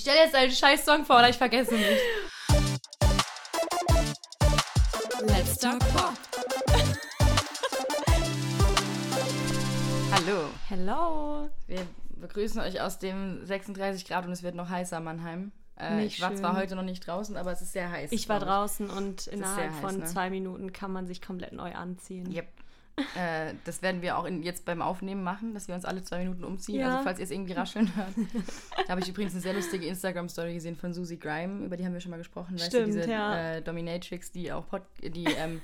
Ich stelle jetzt einen scheiß Song vor, oder ich vergesse nicht. Let's Talk Pop. Hallo. Hello. Wir begrüßen euch aus dem 36 Grad und es wird noch heißer, Mannheim. Äh, ich war schön. zwar heute noch nicht draußen, aber es ist sehr heiß. Ich war draußen und innerhalb heiß, von ne? zwei Minuten kann man sich komplett neu anziehen. Yep. Äh, das werden wir auch in, jetzt beim Aufnehmen machen, dass wir uns alle zwei Minuten umziehen. Ja. Also falls ihr es irgendwie rascheln hört. da habe ich übrigens eine sehr lustige Instagram-Story gesehen von Susie Grime, über die haben wir schon mal gesprochen. Weißt Stimmt, du, diese ja. äh, Dominatrix, die auch, Pod die, ähm,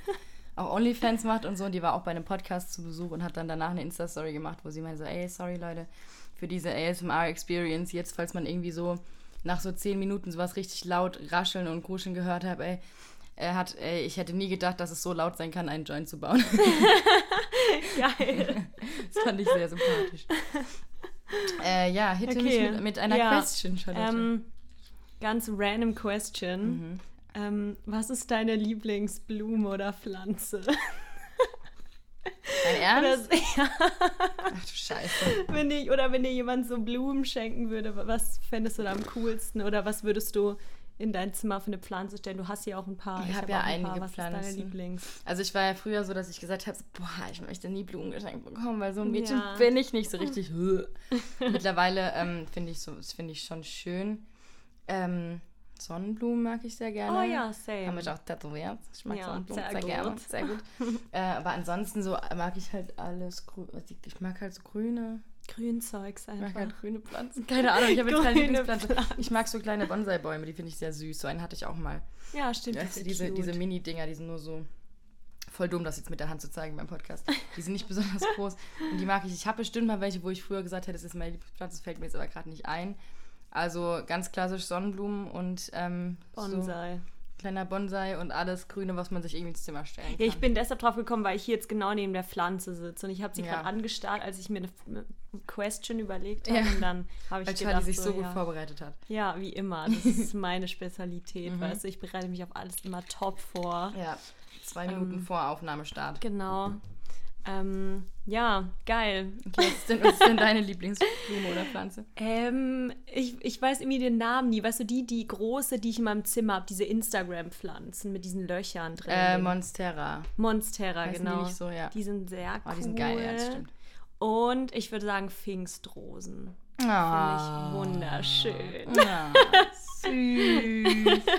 auch OnlyFans macht und so. Und die war auch bei einem Podcast zu Besuch und hat dann danach eine Insta-Story gemacht, wo sie meinte so, ey, sorry Leute, für diese ASMR-Experience. Jetzt, falls man irgendwie so nach so zehn Minuten sowas richtig laut rascheln und kuscheln gehört hat, ey, er hat, ey, ich hätte nie gedacht, dass es so laut sein kann, einen Joint zu bauen. Geil. Das fand ich sehr sympathisch. äh, ja, hitte mich Okay. mit, mit einer Ja, Question, Charlotte. ähm, ganz random question. Mhm. Ähm, was ist deine Lieblingsblume oder Pflanze? Dein Ernst? Das, ja, Ach du Scheiße. wenn ich, oder wenn dir jemand so Blumen schenken würde, was fändest du da am coolsten? Oder was würdest du in dein Zimmer für eine Pflanze stellen? Du hast ja auch ein paar. Ich hab hab ja ein einige Was ist deine Pflanzen. Lieblings? Also ich war ja früher so, dass ich gesagt habe, boah, ich möchte nie Blumen geschenkt bekommen, weil so ein Mädchen Ja. bin ich nicht so richtig. Mittlerweile ähm, finde ich so, das finde ich schon schön. Ähm, Sonnenblumen mag ich sehr gerne. Oh ja, same. Haben mich auch tätowiert. Ich mag Ja, Sonnenblumen sehr sehr, gerne. Sehr gut. äh, aber ansonsten so mag ich halt alles grün. Ich mag halt so grüne. Grünzeugs Ich mag einfach. halt grüne Pflanzen. Keine Ahnung, ich habe jetzt keine Grüne Lieblingspflanze. Ich mag so kleine Bonsai-Bäume, die finde ich sehr süß. So einen hatte ich auch mal. Ja, stimmt. Weißt du, diese, diese Mini-Dinger, die sind nur so voll dumm, das jetzt mit der Hand zu zeigen beim Podcast. Die sind nicht besonders groß und die mag ich. Ich habe bestimmt mal welche, wo ich früher gesagt hätte, das ist meine Lieblingspflanze, das fällt mir jetzt aber gerade nicht ein. Also ganz klassisch Sonnenblumen und ähm, Bonsai. So kleiner Bonsai und alles Grüne, was man sich irgendwie ins Zimmer stellen kann. Ja, ich bin deshalb drauf gekommen, weil ich hier jetzt genau neben der Pflanze sitze und ich habe sie Ja. gerade angestarrt, als ich mir eine Question überlegt habe Ja. und dann habe ich Weil gedacht, Charlie sich so ja, gut vorbereitet hat. ja, wie immer, das ist meine Spezialität, Mhm. weißt du, ich bereite mich auf alles immer top vor. Ja, zwei Minuten vor Aufnahmestart. Genau. Ähm, ja, geil. Okay, was ist denn, was ist denn deine Lieblingsblume oder Pflanze? Ähm, ich, ich weiß irgendwie den Namen nie. Weißt du, die, die große, die ich in meinem Zimmer habe, diese Instagram-Pflanzen mit diesen Löchern drin. Äh, Monstera. Monstera, Heißen die genau. nicht so, ja. Die sind sehr cool. Oh, die sind geil, ja, das stimmt. Und ich würde sagen Pfingstrosen. Ah. Finde ich wunderschön. Ja, süß.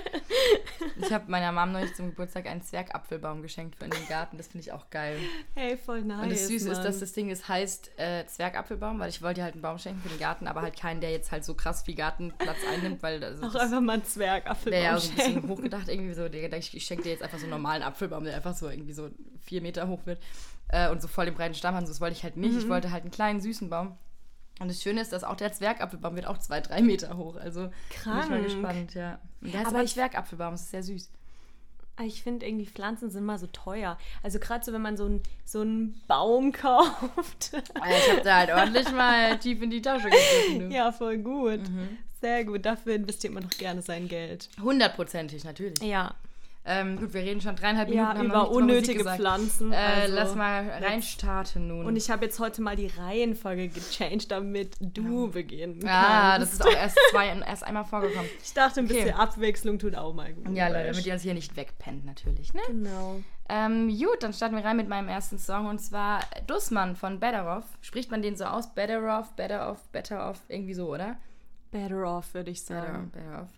Ich habe meiner Mom neulich zum Geburtstag einen Zwergapfelbaum geschenkt für in den Garten. Das finde ich auch geil. Hey, voll nice. Und das Süße ist, dass das Ding ist, heißt äh, Zwergapfelbaum, weil ich wollte halt einen Baum schenken für den Garten, aber halt keinen, der jetzt halt so krass viel Gartenplatz einnimmt, weil das, Auch das einfach mal ein Zwergapfelbaum ja so ein bisschen hochgedacht irgendwie so. Der, ich, ich schenke dir jetzt einfach so einen normalen Apfelbaum, der einfach so irgendwie so vier Meter hoch wird äh, und so voll den breiten Stamm hat. So, Das wollte ich halt nicht. Mhm. Ich wollte halt einen kleinen, süßen Baum. Und das Schöne ist, dass auch der Zwergapfelbaum wird auch zwei, drei Meter hoch. Also bin ich mal Krank. gespannt, ja. Und der heißt Aber aber Zwergapfelbaum, das ist sehr süß. Ah, Ich finde irgendwie Pflanzen sind mal so teuer. Also gerade so, wenn man so einen so einen Baum kauft. Äh, Ich habe da halt ordentlich mal tief in die Tasche gegriffen. ja, voll gut. Mhm. Sehr gut. Dafür investiert man doch gerne sein Geld. Hundertprozentig, natürlich. Ja, Ähm, gut, wir reden schon dreieinhalb Minuten. ja noch über unnötige. Pflanzen. Äh, also- lass mal reinstarten nun. Und ich habe jetzt heute mal die Reihenfolge gechanged, damit du beginnen ah, kannst. das ist auch erst, zwei, erst einmal vorgekommen. Ich dachte, ein Okay. bisschen Abwechslung tut auch mal gut. Ja, Leute, damit ihr uns hier nicht wegpennt, natürlich. Ne? Genau. Ähm, gut, dann starten wir rein mit meinem ersten Song und zwar Dussmann von Better Off. Spricht man den so aus? Better Off, Better Off, Better Off, irgendwie so, oder? Better off, würde ich Better, sagen. better Off.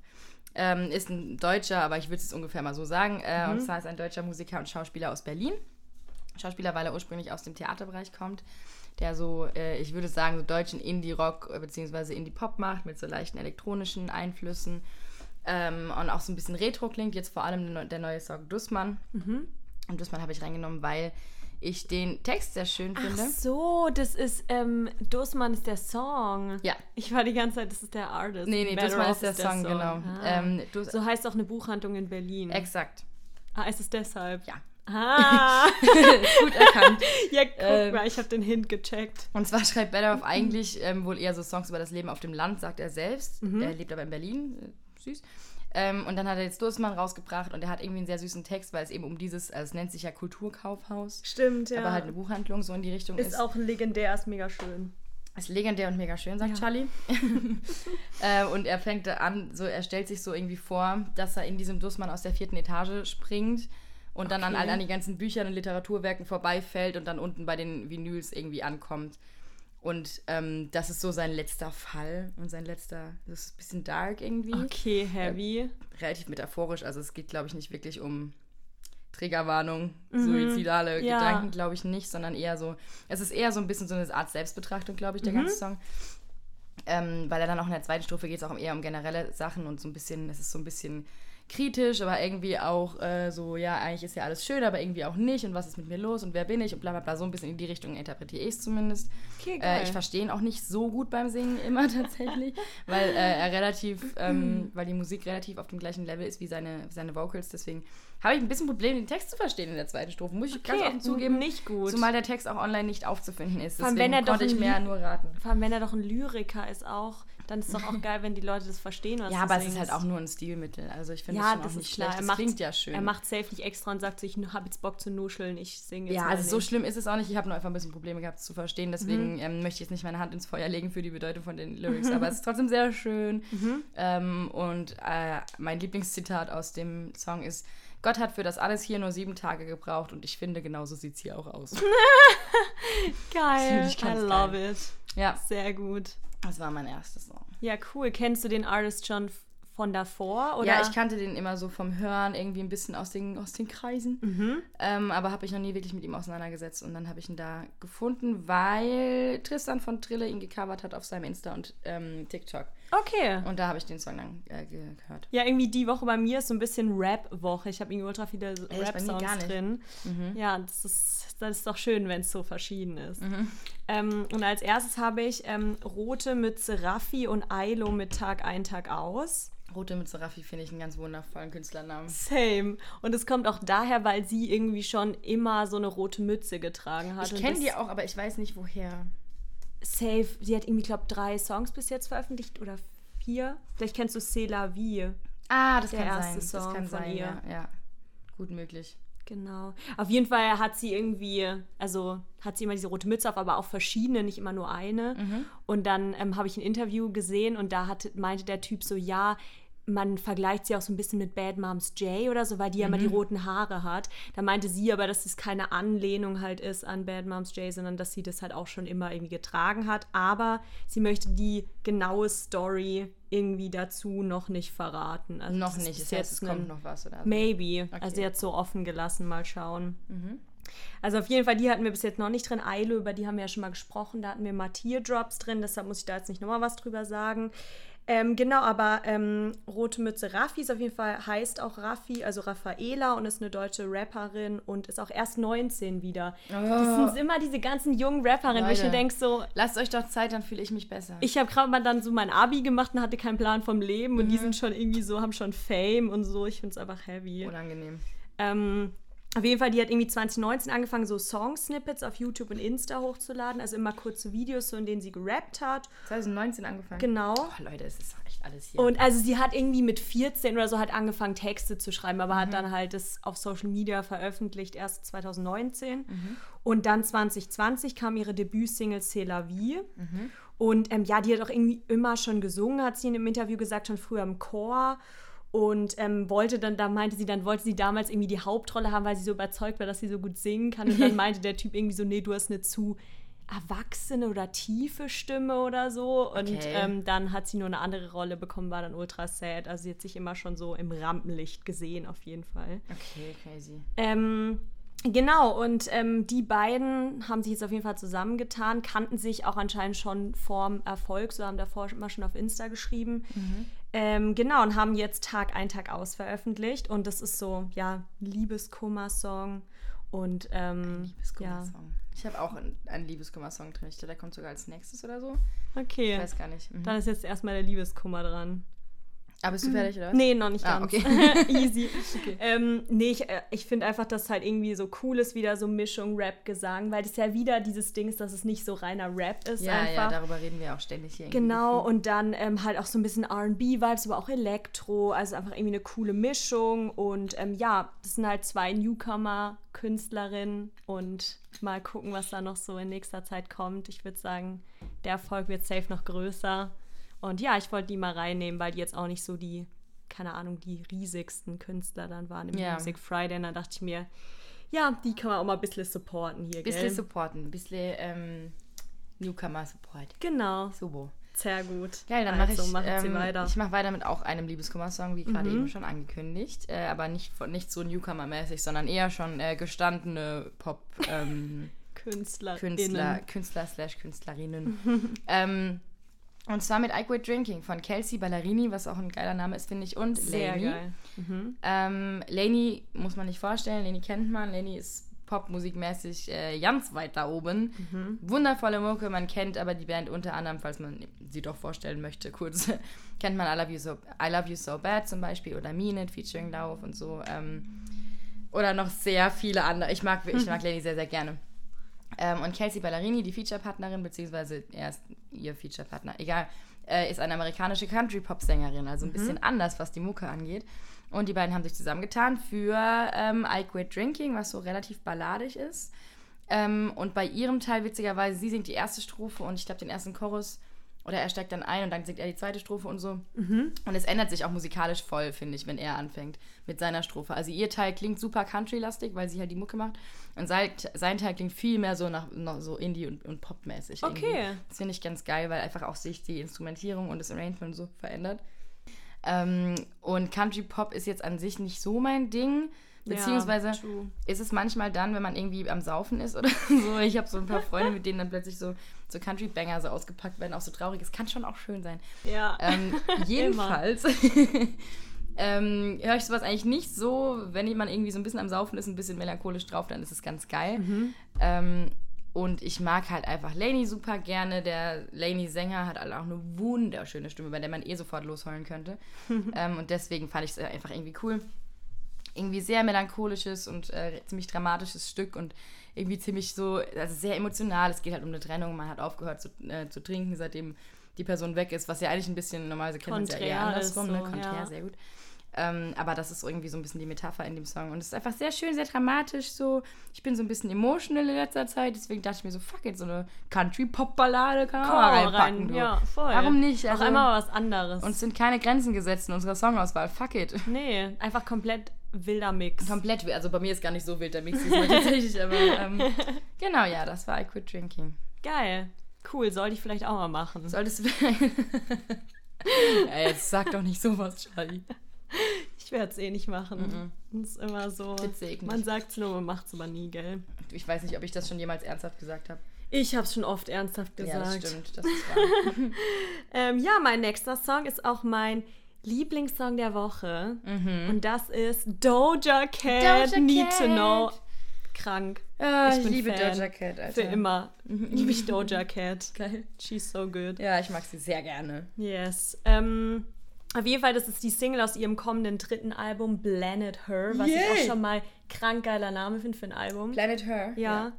Ähm, ist ein Deutscher, aber ich würde es ungefähr mal so sagen. Äh, Mhm. Und zwar ist ein deutscher Musiker und Schauspieler aus Berlin. Schauspieler, weil er ursprünglich aus dem Theaterbereich kommt, der so, äh, ich würde sagen, so deutschen Indie-Rock äh, bzw. Indie-Pop macht mit so leichten elektronischen Einflüssen ähm, und auch so ein bisschen Retro klingt. Jetzt vor allem der neu- der neue Song Dussmann. Mhm. Und Dussmann habe ich reingenommen, weil ich den Text sehr schön Ach finde. so, das ist, ähm, Dussmann ist der Song. Ja. Ich war die ganze Zeit, das ist der Artist. Nee, nee, Off ist der Song, genau. Ah. Ähm, so heißt auch eine Buchhandlung in Berlin. Exakt. ah, ist es deshalb? Ja. Ah, Gut erkannt. ja, guck Ähm, mal, ich habe den Hint gecheckt. Und zwar schreibt Better Off eigentlich ähm, wohl eher so Songs über das Leben auf dem Land, sagt er selbst. Mhm. Er lebt aber in Berlin, äh, süß. Ähm, und dann hat er jetzt Dussmann rausgebracht und er hat irgendwie einen sehr süßen Text, weil es eben um dieses, also es nennt sich ja Kulturkaufhaus, Stimmt, ja. aber halt eine Buchhandlung so in die Richtung ist. ist auch legendär, ist mega schön. ist legendär und mega schön, sagt Ja. Charlie. äh, und er fängt an, so, er stellt sich so irgendwie vor, dass er in diesem Dussmann aus der vierten Etage springt und dann an, Okay. all- an die ganzen Büchern und Literaturwerken vorbeifällt und dann unten bei den Vinyls irgendwie ankommt. Und ähm, das ist so sein letzter Fall und sein letzter, das ist ein bisschen dark irgendwie. Okay, heavy. Relativ metaphorisch, also es geht, glaube ich, nicht wirklich um Triggerwarnung, suizidale Mhm. Ja. Gedanken, glaube ich nicht, sondern eher so, es ist eher so ein bisschen so eine Art Selbstbetrachtung, glaube ich, der Mhm. ganze Song. Ähm, weil er dann auch in der zweiten Strophe geht es auch eher um generelle Sachen und so ein bisschen, es ist so ein bisschen kritisch, aber irgendwie auch äh, so, ja, eigentlich ist ja alles schön, aber irgendwie auch nicht und was ist mit mir los und wer bin ich und bla bla bla, so ein bisschen in die Richtung interpretiere ich es zumindest. Okay, Äh, ich verstehe ihn auch nicht so gut beim Singen immer tatsächlich, weil äh, er relativ, ähm, weil die Musik relativ auf dem gleichen Level ist wie seine, seine Vocals, deswegen habe ich ein bisschen Probleme, den Text zu verstehen in der zweiten Strophe, muss ich ganz Okay, offen zugeben. nicht gut. Zumal der Text auch online nicht aufzufinden ist, deswegen wenn er doch konnte ich mehr nur raten. Vor allem, wenn er doch ein Lyriker ist auch, dann ist es doch auch geil, wenn die Leute das verstehen, Ja, aber es ist halt auch nur ein Stilmittel. Also ich finde Ja, das auch nicht klar. schlecht. Er Das macht, klingt ja schön. Er macht safe nicht extra und sagt so, ich habe jetzt Bock zu nuscheln, ich singe jetzt ja, also so schlimm ist es auch nicht. Ich habe nur einfach ein bisschen Probleme gehabt es zu verstehen. Deswegen Mhm. ähm, möchte ich jetzt nicht meine Hand ins Feuer legen für die Bedeutung von den Lyrics. Aber es ist trotzdem sehr schön. Mhm. Ähm, und äh, mein Lieblingszitat aus dem Song ist: Gott hat für das alles hier nur sieben Tage gebraucht und ich finde, genauso sieht es hier auch aus. Geil, ich I love geil. it. ja, Sehr gut. Das war mein erstes Song. Ja, cool. Kennst du den Artist schon von davor? Oder? Ja, ich kannte den immer so vom Hören, irgendwie ein bisschen aus den, aus den Kreisen. Mhm. Ähm, aber habe ich noch nie wirklich mit ihm auseinandergesetzt. Und dann habe ich ihn da gefunden, weil Tristan von Trille ihn gecovert hat auf seinem Insta und ähm, TikTok. Okay. Und da habe ich den Song dann äh, gehört. Ja, irgendwie die Woche bei mir ist so ein bisschen Rap-Woche. Ich habe irgendwie ultra viele Rap-Songs drin. Mhm. Ja, das ist, das ist doch schön, wenn es so verschieden ist. Ähm, und als erstes habe ich ähm, Rote Mütze Raffi und Ailo mit Tag ein, Tag aus. Rote Mütze Raffi finde ich einen ganz wundervollen Künstlernamen. Same. Und es kommt auch daher, weil sie irgendwie schon immer so eine rote Mütze getragen hat. Ich kenne die auch, aber ich weiß nicht woher. Safe. Sie hat irgendwie, glaube drei Songs bis jetzt veröffentlicht oder vier. Vielleicht kennst du C'est la vie. Ah, das Der kann erste sein. Song das kann von sein, ihr. ja. ja. Gut möglich. Genau. Auf jeden Fall hat sie irgendwie, also hat sie immer diese rote Mütze auf, aber auch verschiedene, nicht immer nur eine. Und dann ähm, habe ich ein Interview gesehen und da hat, meinte der Typ so, ja, man vergleicht sie auch so ein bisschen mit Bad Moms Jay oder so, weil die ja immer die roten Haare hat. Da meinte sie aber, dass es keine Anlehnung halt ist an Bad Moms Jay, sondern dass sie das halt auch schon immer irgendwie getragen hat. Aber sie möchte die genaue Story irgendwie dazu noch nicht verraten. Also noch nicht. Das heißt, es kommt noch was, oder? Maybe. Okay. Also jetzt so offen gelassen, mal schauen. Also auf jeden Fall, die hatten wir bis jetzt noch nicht drin. Eilo, über die haben wir ja schon mal gesprochen. Da hatten wir mal Teardrops drin, deshalb muss ich da jetzt nicht nochmal was drüber sagen. Ähm, genau, aber ähm, Rote Mütze Raffi ist auf jeden Fall, heißt auch Raffi, also Raffaela und ist eine deutsche Rapperin und ist auch erst 19 wieder. Das sind immer diese ganzen jungen Rapperinnen, wo ich mir Leute. denke so, Lasst euch doch Zeit, dann fühle ich mich besser. ich habe gerade mal dann so mein Abi gemacht und hatte keinen Plan vom Leben und die sind schon irgendwie so, haben schon Fame und so. Ich finde es einfach heavy. Unangenehm. Ähm, auf jeden Fall, die hat irgendwie 2019 angefangen, so Song-Snippets auf YouTube und Insta hochzuladen. Also immer kurze Videos, so in denen sie gerappt hat. 2019 angefangen. Genau. Oh, Leute, es ist echt alles hier. Und also sie hat irgendwie mit 14 oder so halt angefangen, Texte zu schreiben, aber hat dann halt das auf Social Media veröffentlicht, erst 2019. Und dann 2020 kam ihre Debütsingle C'est la vie. Und ähm, ja, die hat auch irgendwie immer schon gesungen, hat sie in einem Interview gesagt, schon früher im Chor. Und ähm, wollte dann, da meinte sie, dann wollte sie damals irgendwie die Hauptrolle haben, weil sie so überzeugt war, dass sie so gut singen kann. Und dann meinte der Typ irgendwie so, nee, du hast eine zu erwachsene oder tiefe Stimme oder so. Und Okay. ähm, dann hat sie nur eine andere Rolle bekommen, war dann ultra sad. Also sie hat sich immer schon so im Rampenlicht gesehen, auf jeden Fall. Okay, crazy. Ähm, genau, und ähm, die beiden haben sich jetzt auf jeden Fall zusammengetan, kannten sich auch anscheinend schon vorm Erfolg, so haben davor immer schon auf Insta geschrieben. Ähm, genau, und haben jetzt Tag ein, Tag aus veröffentlicht. Und das ist so, ja, Liebeskummer-Song. Und ähm, ja, Liebeskummer-Song. Ich habe auch einen, einen Liebeskummer-Song drin. Ich glaube, der kommt sogar als nächstes oder so. okay. Ich weiß gar nicht. Mhm. Dann ist jetzt erstmal der Liebeskummer dran. Aber bist du fertig, oder? Nee, noch nicht Ah, ganz. okay. Easy. Ähm, nee, ich, äh, ich finde einfach, dass halt irgendwie so cool ist, wieder so Mischung Rap-Gesang, weil das ja wieder dieses Ding ist, dass es nicht so reiner Rap ist Ja, ja, einfach. darüber reden wir auch ständig hier. irgendwie Genau, gefühlt. und dann ähm, halt auch so ein bisschen RB-Vibes, aber auch Elektro, also einfach irgendwie eine coole Mischung. Und ähm, ja, das sind halt zwei Newcomer-Künstlerinnen und mal gucken, was da noch so in nächster Zeit kommt. Ich würde sagen, der Erfolg wird safe noch größer. Und ja, ich wollte die mal reinnehmen, weil die jetzt auch nicht so die, keine Ahnung, die riesigsten Künstler dann waren im Ja. Music Friday. Und dann dachte ich mir, ja, die kann man auch mal ein bisschen supporten hier, Bisschen gell? supporten, ein bisschen ähm, Newcomer-Support. Genau, Super. sehr gut. Geil, dann mache also, ich, machen Sie ähm, weiter. ich mache weiter mit auch einem Liebeskummer-Song, wie gerade Mhm. eben schon angekündigt. Äh, aber nicht, nicht so Newcomer-mäßig, sondern eher schon äh, gestandene Pop- ähm, Künstler. Künstler, Künstler slash Künstlerinnen. ähm, und zwar mit I Quit Drinking von Kelsey Ballerini, was auch ein geiler Name ist, finde ich. Und Sehr Lainey. geil. Mhm. Ähm, Lainey muss man nicht vorstellen, Lainey kennt man. Lainey ist popmusikmäßig äh, ganz weit da oben. Mhm. Wundervolle Mucke, man kennt aber die Band unter anderem, falls man sie doch vorstellen möchte, kurz, kennt man I Love You So, I Love You So Bad zum Beispiel oder Mean It featuring Lauf und so. Ähm, oder noch sehr viele andere. Ich mag, ich mag Lainey sehr, sehr gerne. Ähm, und Kelsey Ballerini, die Featurepartnerin, beziehungsweise er ist ihr Featurepartner, egal, äh, ist eine amerikanische Country-Pop-Sängerin, also ein bisschen anders, was die Mucke angeht. Und die beiden haben sich zusammengetan für ähm, I Quit Drinking, was so relativ balladig ist. Ähm, und bei ihrem Teil, witzigerweise, sie singt die erste Strophe und ich glaube den ersten Chorus, oder er steigt dann ein und dann singt er die zweite Strophe und so. Und es ändert sich auch musikalisch voll, finde ich, wenn er anfängt mit seiner Strophe. Also ihr Teil klingt super country-lastig, weil sie halt die Mucke macht. Und sein, sein Teil klingt viel mehr so nach so Indie- und, und Pop-mäßig. irgendwie. Okay. Das finde ich ganz geil, weil einfach auch sich die Instrumentierung und das Arrangement so verändert. Ähm, und Country Pop ist jetzt an sich nicht so mein Ding. Beziehungsweise Ja, ist es manchmal dann, wenn man irgendwie am Saufen ist oder so. Ich habe so ein paar Freunde, mit denen dann plötzlich so, so Country-Banger so ausgepackt werden, auch so traurig. Es kann schon auch schön sein. Ja. Ähm, jedenfalls ähm, höre ich sowas eigentlich nicht so, wenn jemand irgendwie so ein bisschen am Saufen ist, ein bisschen melancholisch drauf, dann ist es ganz geil. Ähm, und ich mag halt einfach Lainey super gerne. Der Lainey-Sänger hat halt auch eine wunderschöne Stimme, bei der man eh sofort losheulen könnte. ähm, und deswegen fand ich es einfach irgendwie cool. Irgendwie sehr melancholisches und äh, ziemlich dramatisches Stück und irgendwie ziemlich so, also sehr emotional. Es geht halt um eine Trennung. Man hat aufgehört zu, äh, zu trinken, seitdem die Person weg ist, was ja eigentlich ein bisschen normalerweise kennt man es ja eher andersrum, ne? so, Konträr, ja. sehr gut. Ähm, aber das ist irgendwie so ein bisschen die Metapher in dem Song. Und es ist einfach sehr schön, sehr dramatisch so. Ich bin so ein bisschen emotional in letzter Zeit, deswegen dachte ich mir so, fuck it, so eine Country-Pop-Ballade kann man mal mal reinpacken. rein. Ja, voll. Warum nicht? Also, Auch einmal was anderes. uns sind keine Grenzen gesetzt in unserer Songauswahl. Fuck it. nee, einfach komplett wilder Mix. Komplett, wild. also bei mir ist gar nicht so wild der Mix diesmal tatsächlich, aber ähm, genau, ja, das war I Quit Drinking. Geil. Cool, sollte ich vielleicht auch mal machen. Solltest du... ja, jetzt sag doch nicht sowas, Charlie. Ich werde es eh nicht machen. Das ist immer so. Man sagt es nur, man macht es aber nie, gell? Ich weiß nicht, ob ich das schon jemals ernsthaft gesagt habe. Ich habe es schon oft ernsthaft gesagt. Ja, das stimmt, das ist wahr. Ähm, ja, mein nächster Song ist auch mein Lieblingssong der Woche. Und das ist Doja Cat, Mhm. Doja Need to Cat. Know. Krank. Ah, ich bin liebe Fan. Doja Cat, Alter. Für immer liebe ich Doja Cat. Geil. She's so good. Ja, ich mag sie sehr gerne. Yes. Ähm, auf jeden Fall, das ist die Single aus ihrem kommenden dritten Album, Planet Her, was ich Yay. auch schon mal krank geiler Name finde für ein Album. Planet Her. Ja.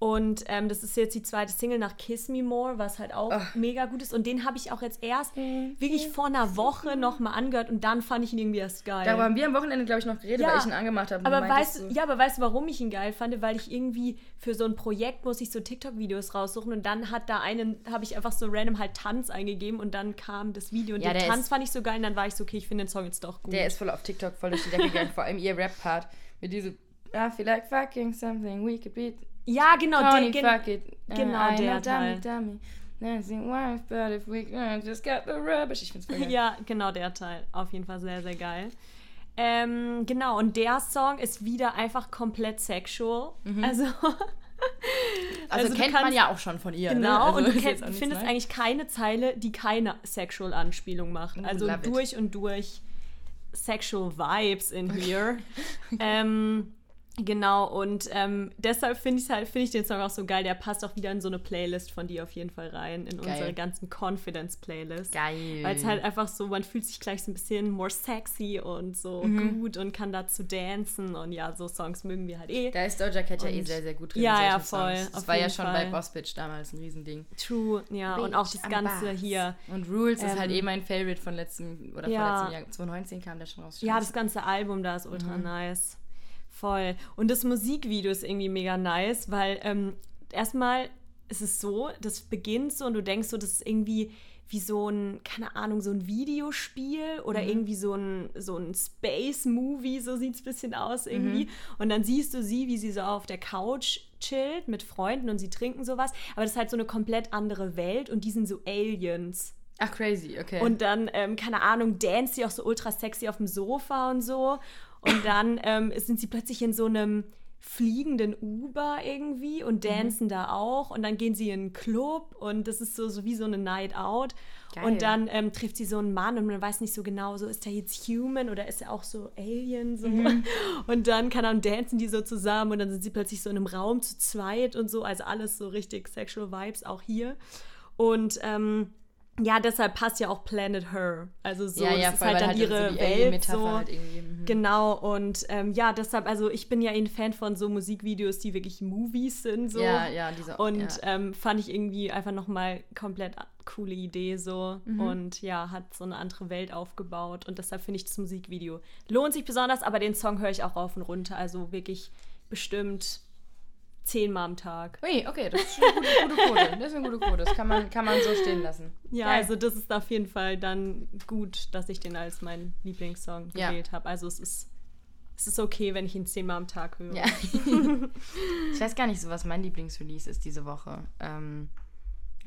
Und ähm, das ist jetzt die zweite Single nach Kiss Me More, was halt auch mega gut ist. Und den habe ich auch jetzt erst wirklich vor einer Woche nochmal angehört und dann fand ich ihn irgendwie erst geil. Darüber haben wir am Wochenende, glaube ich, noch geredet, Ja, weil ich ihn angemacht habe. aber du weißt, so- ja, aber weißt du, warum ich ihn geil fand? Weil ich irgendwie für so ein Projekt muss ich so TikTok-Videos raussuchen und dann hat da einen, habe ich einfach so random halt Tanz eingegeben und dann kam das Video und Ja, den der Tanz ist- fand ich so geil und dann war ich so, okay, ich finde den Song jetzt doch gut. Der ist voll auf TikTok voll durch die Decke gegangen, vor allem ihr Rap-Part mit diesem I feel like fucking something we could be. ja, genau, Tony, der, gen fuck it. Uh, genau I'm der a dummy, Teil. dummy. Dancing wife, but if we uh, just got the rubbish. Ich find's voll geil. Ja, genau der Teil. Auf jeden Fall sehr, sehr geil. Ähm, genau, und der Song ist wieder einfach komplett sexual. Also, Also, also du kennt man kannst- ja auch schon von ihr. ne? genau, Also, und du kenn, findest Neues. eigentlich keine Zeile, die keine sexual Anspielung machen. Also love it. durch und durch sexual vibes in here. ähm, genau, und ähm, deshalb finde ich halt, finde ich den Song auch so geil. Der passt auch wieder in so eine Playlist von dir auf jeden Fall rein, in Geil. unsere ganzen Confidence-Playlist. Geil. Weil es halt einfach so, man fühlt sich gleich so ein bisschen more sexy und so Mhm. gut und kann dazu dancen. Und ja, so Songs mögen wir halt eh. Da ist Doja Cat ja eh sehr, sehr gut drin. Ja, ja, voll, Songs. Das war ja schon Fall. bei Boss Bitch damals ein Riesending. True, ja. und auch das Bitch, Ganze Boss. hier. Und Rules ist Ähm, halt eh mein Favorite von letztem, oder ja. von letztem Jahr. 2019 kam der schon raus. Ja, das ganze Album da ist ultra Mhm. nice. Voll. Und das Musikvideo ist irgendwie mega nice, weil ähm, erstmal es ist so, das beginnt so und du denkst so, das ist irgendwie wie so ein, keine Ahnung, so ein Videospiel oder mhm. irgendwie so ein, so ein Space-Movie, so sieht es ein bisschen aus irgendwie. Mhm. Und dann siehst du sie, wie sie so auf der Couch chillt mit Freunden und sie trinken sowas. Aber das ist halt so eine komplett andere Welt und die sind so Aliens. Ach, crazy, okay. Und dann, ähm, keine Ahnung, dance sie auch so ultra sexy auf dem Sofa und so. Und dann ähm, sind sie plötzlich in so einem fliegenden Uber irgendwie und mhm. dancen mhm. da auch und dann gehen sie in einen Club und das ist so, so wie so eine Night Out Geil. und dann ähm, trifft sie so einen Mann und man weiß nicht so genau, so ist er jetzt human oder ist er auch so Alien so mhm. und dann kann dann dancen die so zusammen und dann sind sie plötzlich so in einem Raum zu zweit und so, also alles so richtig Sexual Vibes auch hier und ähm, ja, deshalb passt ja auch Planet Her. Also so, ja, ja, das ist halt dann halt ihre so Welt. So. Halt mhm. Genau, und ähm, ja, deshalb, also ich bin ja ein Fan von so Musikvideos, die wirklich Movies sind. So. Ja, ja, diese Und ja. Ähm, fand ich irgendwie einfach nochmal komplett coole Idee so. Mhm. Und ja, hat so eine andere Welt aufgebaut. Und deshalb finde ich das Musikvideo lohnt sich besonders, aber den Song höre ich auch rauf und runter. Also wirklich bestimmt zehnmal am Tag. Ui, okay, das ist eine gute, gute Quote. Das ist eine gute Quote. Das kann man, kann man so stehen lassen. Ja, Geil. also das ist auf jeden Fall dann gut, dass ich den als meinen Lieblingssong gewählt ja. habe. Also es ist, es ist okay, wenn ich ihn zehnmal am Tag höre. Ja. ich weiß gar nicht so, was mein Lieblingsrelease ist diese Woche. Ähm,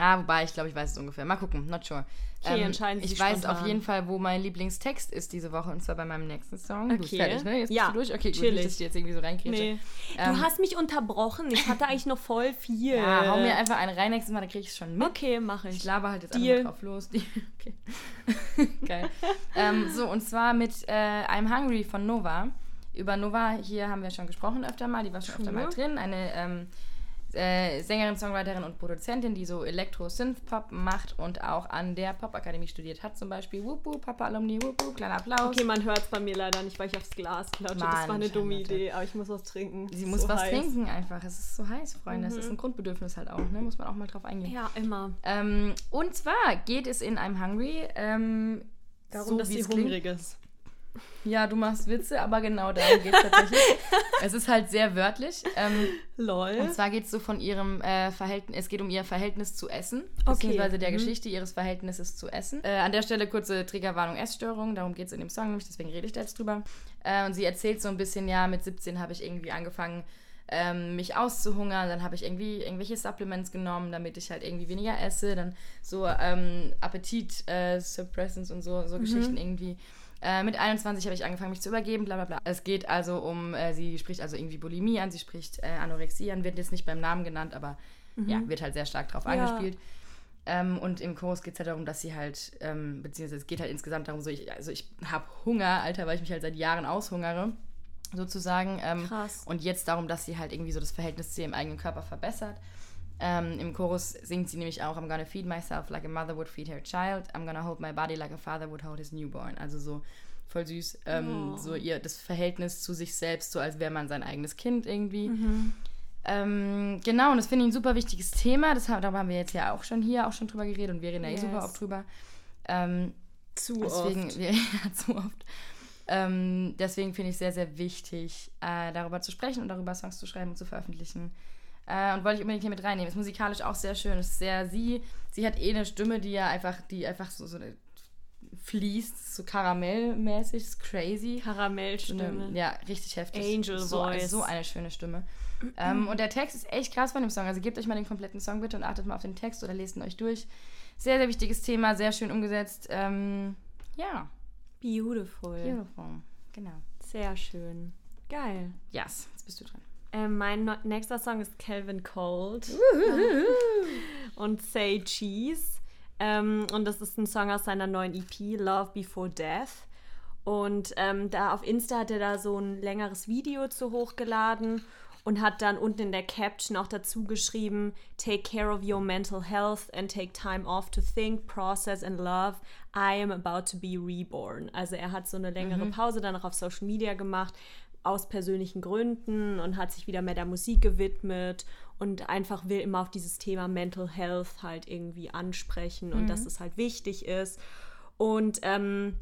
Ah, wobei, ich glaube, ich weiß es ungefähr. Mal gucken, not sure. Okay, ähm, entscheiden Sie Ich weiß spontan. auf jeden Fall, wo mein Lieblingstext ist diese Woche, und zwar bei meinem nächsten Song. Okay. Du bist fertig, ne? Jetzt ja, bist du durch? Okay, gut, nicht, dass ich jetzt irgendwie so reinkriege. Nee. Ähm, du hast mich unterbrochen. Ich hatte eigentlich noch voll viel. Ja, hau mir einfach eine rein nächstes Mal, dann kriege ich es schon mit. Okay, mache ich. Ich laber halt jetzt Deal. einfach drauf los. okay. Geil. ähm, so, und zwar mit äh, I'm Hungry von Nova. Über Nova hier haben wir schon gesprochen öfter mal, die war schon öfter mal drin. Eine ähm, äh, Sängerin, Songwriterin und Produzentin, die so Elektro-Synth-Pop macht und auch an der Popakademie studiert hat, zum Beispiel. Wupu, Papa Alumni, wupu, kleiner Applaus. Okay, man hört es bei mir leider nicht, weil ich aufs Glas klatsche. Das war eine dumme Idee, aber ich muss was trinken. Sie muss so was heiß. trinken einfach. Es ist so heiß, Freunde. Mhm. Das ist ein Grundbedürfnis halt auch, ne? Muss man auch mal drauf eingehen. Ja, immer. Ähm, und zwar geht es in einem Hungry ähm, darum, so, dass sie hungrig ist. Ja, du machst Witze, aber genau darum geht es tatsächlich. es ist halt sehr wörtlich. Ähm, Lol. Und zwar geht es so von ihrem äh, Verhältnis, es geht um ihr Verhältnis zu Essen, okay. beziehungsweise der mhm. Geschichte ihres Verhältnisses zu Essen. Äh, an der Stelle kurze Triggerwarnung Essstörung, darum geht es in dem Song nämlich, deswegen rede ich da jetzt drüber. Äh, und sie erzählt so ein bisschen, ja, mit 17 habe ich irgendwie angefangen, ähm, mich auszuhungern. Dann habe ich irgendwie irgendwelche Supplements genommen, damit ich halt irgendwie weniger esse. Dann so ähm, Appetit-Suppressants äh, und so, so mhm. Geschichten irgendwie. Äh, mit 21 habe ich angefangen, mich zu übergeben, bla bla bla. Es geht also um, äh, sie spricht also irgendwie Bulimie an, sie spricht äh, Anorexie an, wird jetzt nicht beim Namen genannt, aber mhm. ja, wird halt sehr stark drauf ja. angespielt. Ähm, und im Kurs geht es halt darum, dass sie halt, ähm, beziehungsweise es geht halt insgesamt darum, so ich, also ich habe Hunger, Alter, weil ich mich halt seit Jahren aushungere, sozusagen. Ähm, Krass. Und jetzt darum, dass sie halt irgendwie so das Verhältnis zu ihrem eigenen Körper verbessert. Ähm, Im Chorus singt sie nämlich auch, I'm gonna feed myself like a mother would feed her child. I'm gonna hold my body like a father would hold his newborn. Also so voll süß. Ähm, oh. So ihr das Verhältnis zu sich selbst, so als wäre man sein eigenes Kind irgendwie. Mhm. Ähm, genau, und das finde ich ein super wichtiges Thema. Das, darüber haben wir jetzt ja auch schon hier auch schon drüber geredet und wir reden ja yes. eh super oft drüber. Ähm, zu deswegen, oft. Wir, ja, zu oft. Ähm, deswegen finde ich es sehr, sehr wichtig, äh, darüber zu sprechen und darüber Songs zu schreiben und zu veröffentlichen. Äh, und wollte ich unbedingt hier mit reinnehmen. Ist musikalisch auch sehr schön. Ist sehr sie. Sie hat eh eine Stimme, die ja einfach, die einfach so, so eine fließt, so karamellmäßig, ist crazy. Karamellstimme. Ja, richtig heftig. Angel so, Voice. So eine schöne Stimme. ähm, und der Text ist echt krass von dem Song. Also gebt euch mal den kompletten Song bitte und achtet mal auf den Text oder lest ihn euch durch. Sehr, sehr wichtiges Thema, sehr schön umgesetzt. Ähm, ja. Beautiful. Beautiful, genau. Sehr schön. Geil. Yes, jetzt bist du dran. Äh, mein no nächster Song ist Calvin Cold und Say Cheese. Ähm, und das ist ein Song aus seiner neuen EP, Love Before Death. Und ähm, da auf Insta hat er da so ein längeres Video zu hochgeladen und hat dann unten in der Caption auch dazu geschrieben: Take care of your mental health and take time off to think, process and love. I am about to be reborn. Also er hat so eine längere mhm. Pause dann auch auf Social Media gemacht, aus persönlichen Gründen und hat sich wieder mehr der Musik gewidmet und einfach will immer auf dieses Thema Mental Health halt irgendwie ansprechen und mhm. dass es halt wichtig ist. Und ähm,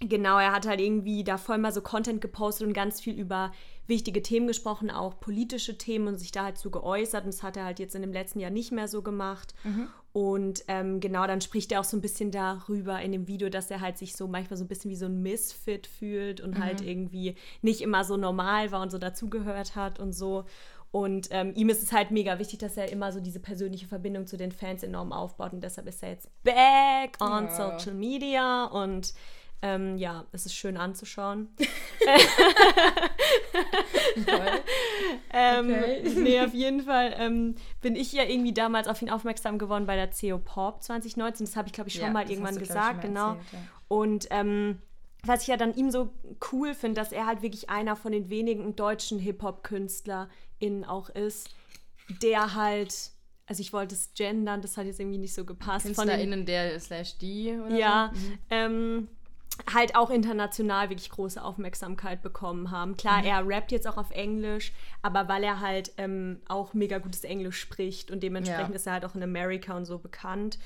Genau, er hat halt irgendwie da voll mal so Content gepostet und ganz viel über wichtige Themen gesprochen, auch politische Themen und sich da halt so geäußert. Und das hat er halt jetzt in dem letzten Jahr nicht mehr so gemacht. Mhm. Und ähm, genau, dann spricht er auch so ein bisschen darüber in dem Video, dass er halt sich so manchmal so ein bisschen wie so ein Misfit fühlt und halt mhm. halt irgendwie nicht immer so normal war und so dazugehört hat und so. Und ähm, ihm ist es halt mega wichtig, dass er immer so diese persönliche Verbindung zu den Fans enorm aufbaut. Und deshalb ist er jetzt back on ja. Social Media und ähm, ja, es ist schön anzuschauen. ähm, okay. Nee, auf jeden Fall ähm, bin ich ja irgendwie damals auf ihn aufmerksam geworden bei der CO Pop 2019. Das habe ich, glaube ich, schon ja, mal irgendwann gesagt, genau. Erzählt, ja. Und ähm, was ich ja dann ihm so cool finde, dass er halt wirklich einer von den wenigen deutschen Hip-Hop-KünstlerInnen auch ist, der halt also ich wollte es gendern, das hat jetzt irgendwie nicht so gepasst. KünstlerInnen der slash die oder Ja, so? mhm. ähm, halt auch international wirklich große Aufmerksamkeit bekommen haben. Klar, mhm. er rappt jetzt auch auf Englisch, aber weil er halt ähm, auch mega gutes Englisch spricht und dementsprechend ja. ist er halt auch in Amerika und so bekannt.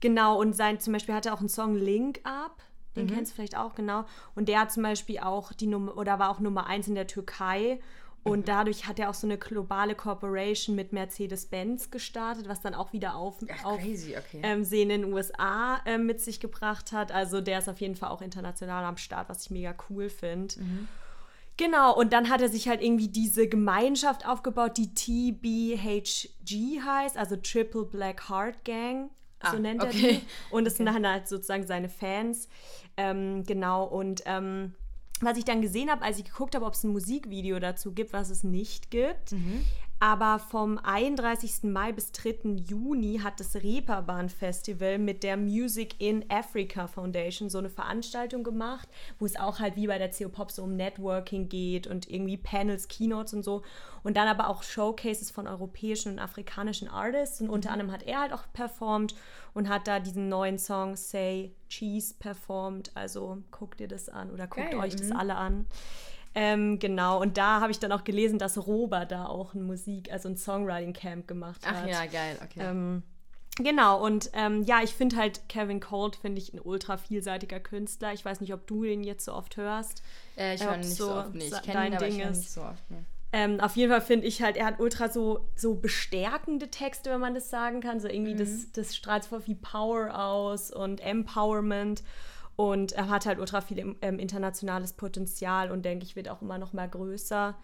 Genau, und sein, zum Beispiel hat er auch einen Song Link Up, den mhm. kennst du vielleicht auch, genau. Und der hat zum Beispiel auch die Nummer, oder war auch Nummer eins in der Türkei und mhm. dadurch hat er auch so eine globale Corporation mit Mercedes-Benz gestartet, was dann auch wieder auf, Ach, Aufsehen okay. ähm, in den USA äh, mit sich gebracht hat. Also der ist auf jeden Fall auch international am Start, was ich mega cool finde. Mhm. Genau, und dann hat er sich halt irgendwie diese Gemeinschaft aufgebaut, die TBHG heißt, also Triple Black Heart Gang, so ah, nennt er okay. die. Und das okay. sind dann halt sozusagen seine Fans. Ähm, genau, und ähm, was ich dann gesehen habe, als ich geguckt habe, ob es ein Musikvideo dazu gibt, was es nicht gibt. Mhm. Aber vom 31. Mai bis 3. Juni hat das Reeperbahn Festival mit der Music in Africa Foundation so eine Veranstaltung gemacht, wo es auch halt wie bei der CO Pop so um Networking geht und irgendwie Panels, Keynotes und so. Und dann aber auch Showcases von europäischen und afrikanischen Artists. Und unter mhm. anderem hat er halt auch performt und hat da diesen neuen Song Say Cheese performt. Also guckt ihr das an oder guckt Geil, euch das mhm. alle an. Ähm, genau, und da habe ich dann auch gelesen, dass Roba da auch ein Musik, also ein Songwriting-Camp gemacht hat. Ach ja, geil, okay. Ähm, genau, und ähm, ja, ich finde halt Kevin Colt, finde ich, ein ultra vielseitiger Künstler. Ich weiß nicht, ob du den jetzt so oft hörst. Äh, ich höre ihn nicht so, so oft nicht. Ich kenne ihn, aber Ding ich nicht so oft. Ne. Ähm, auf jeden Fall finde ich halt, er hat ultra so, so bestärkende Texte, wenn man das sagen kann. So irgendwie, mhm. das, das strahlt voll viel Power aus und Empowerment. Und er hat halt ultra viel ähm, internationales Potenzial und denke ich, wird auch immer noch mal größer.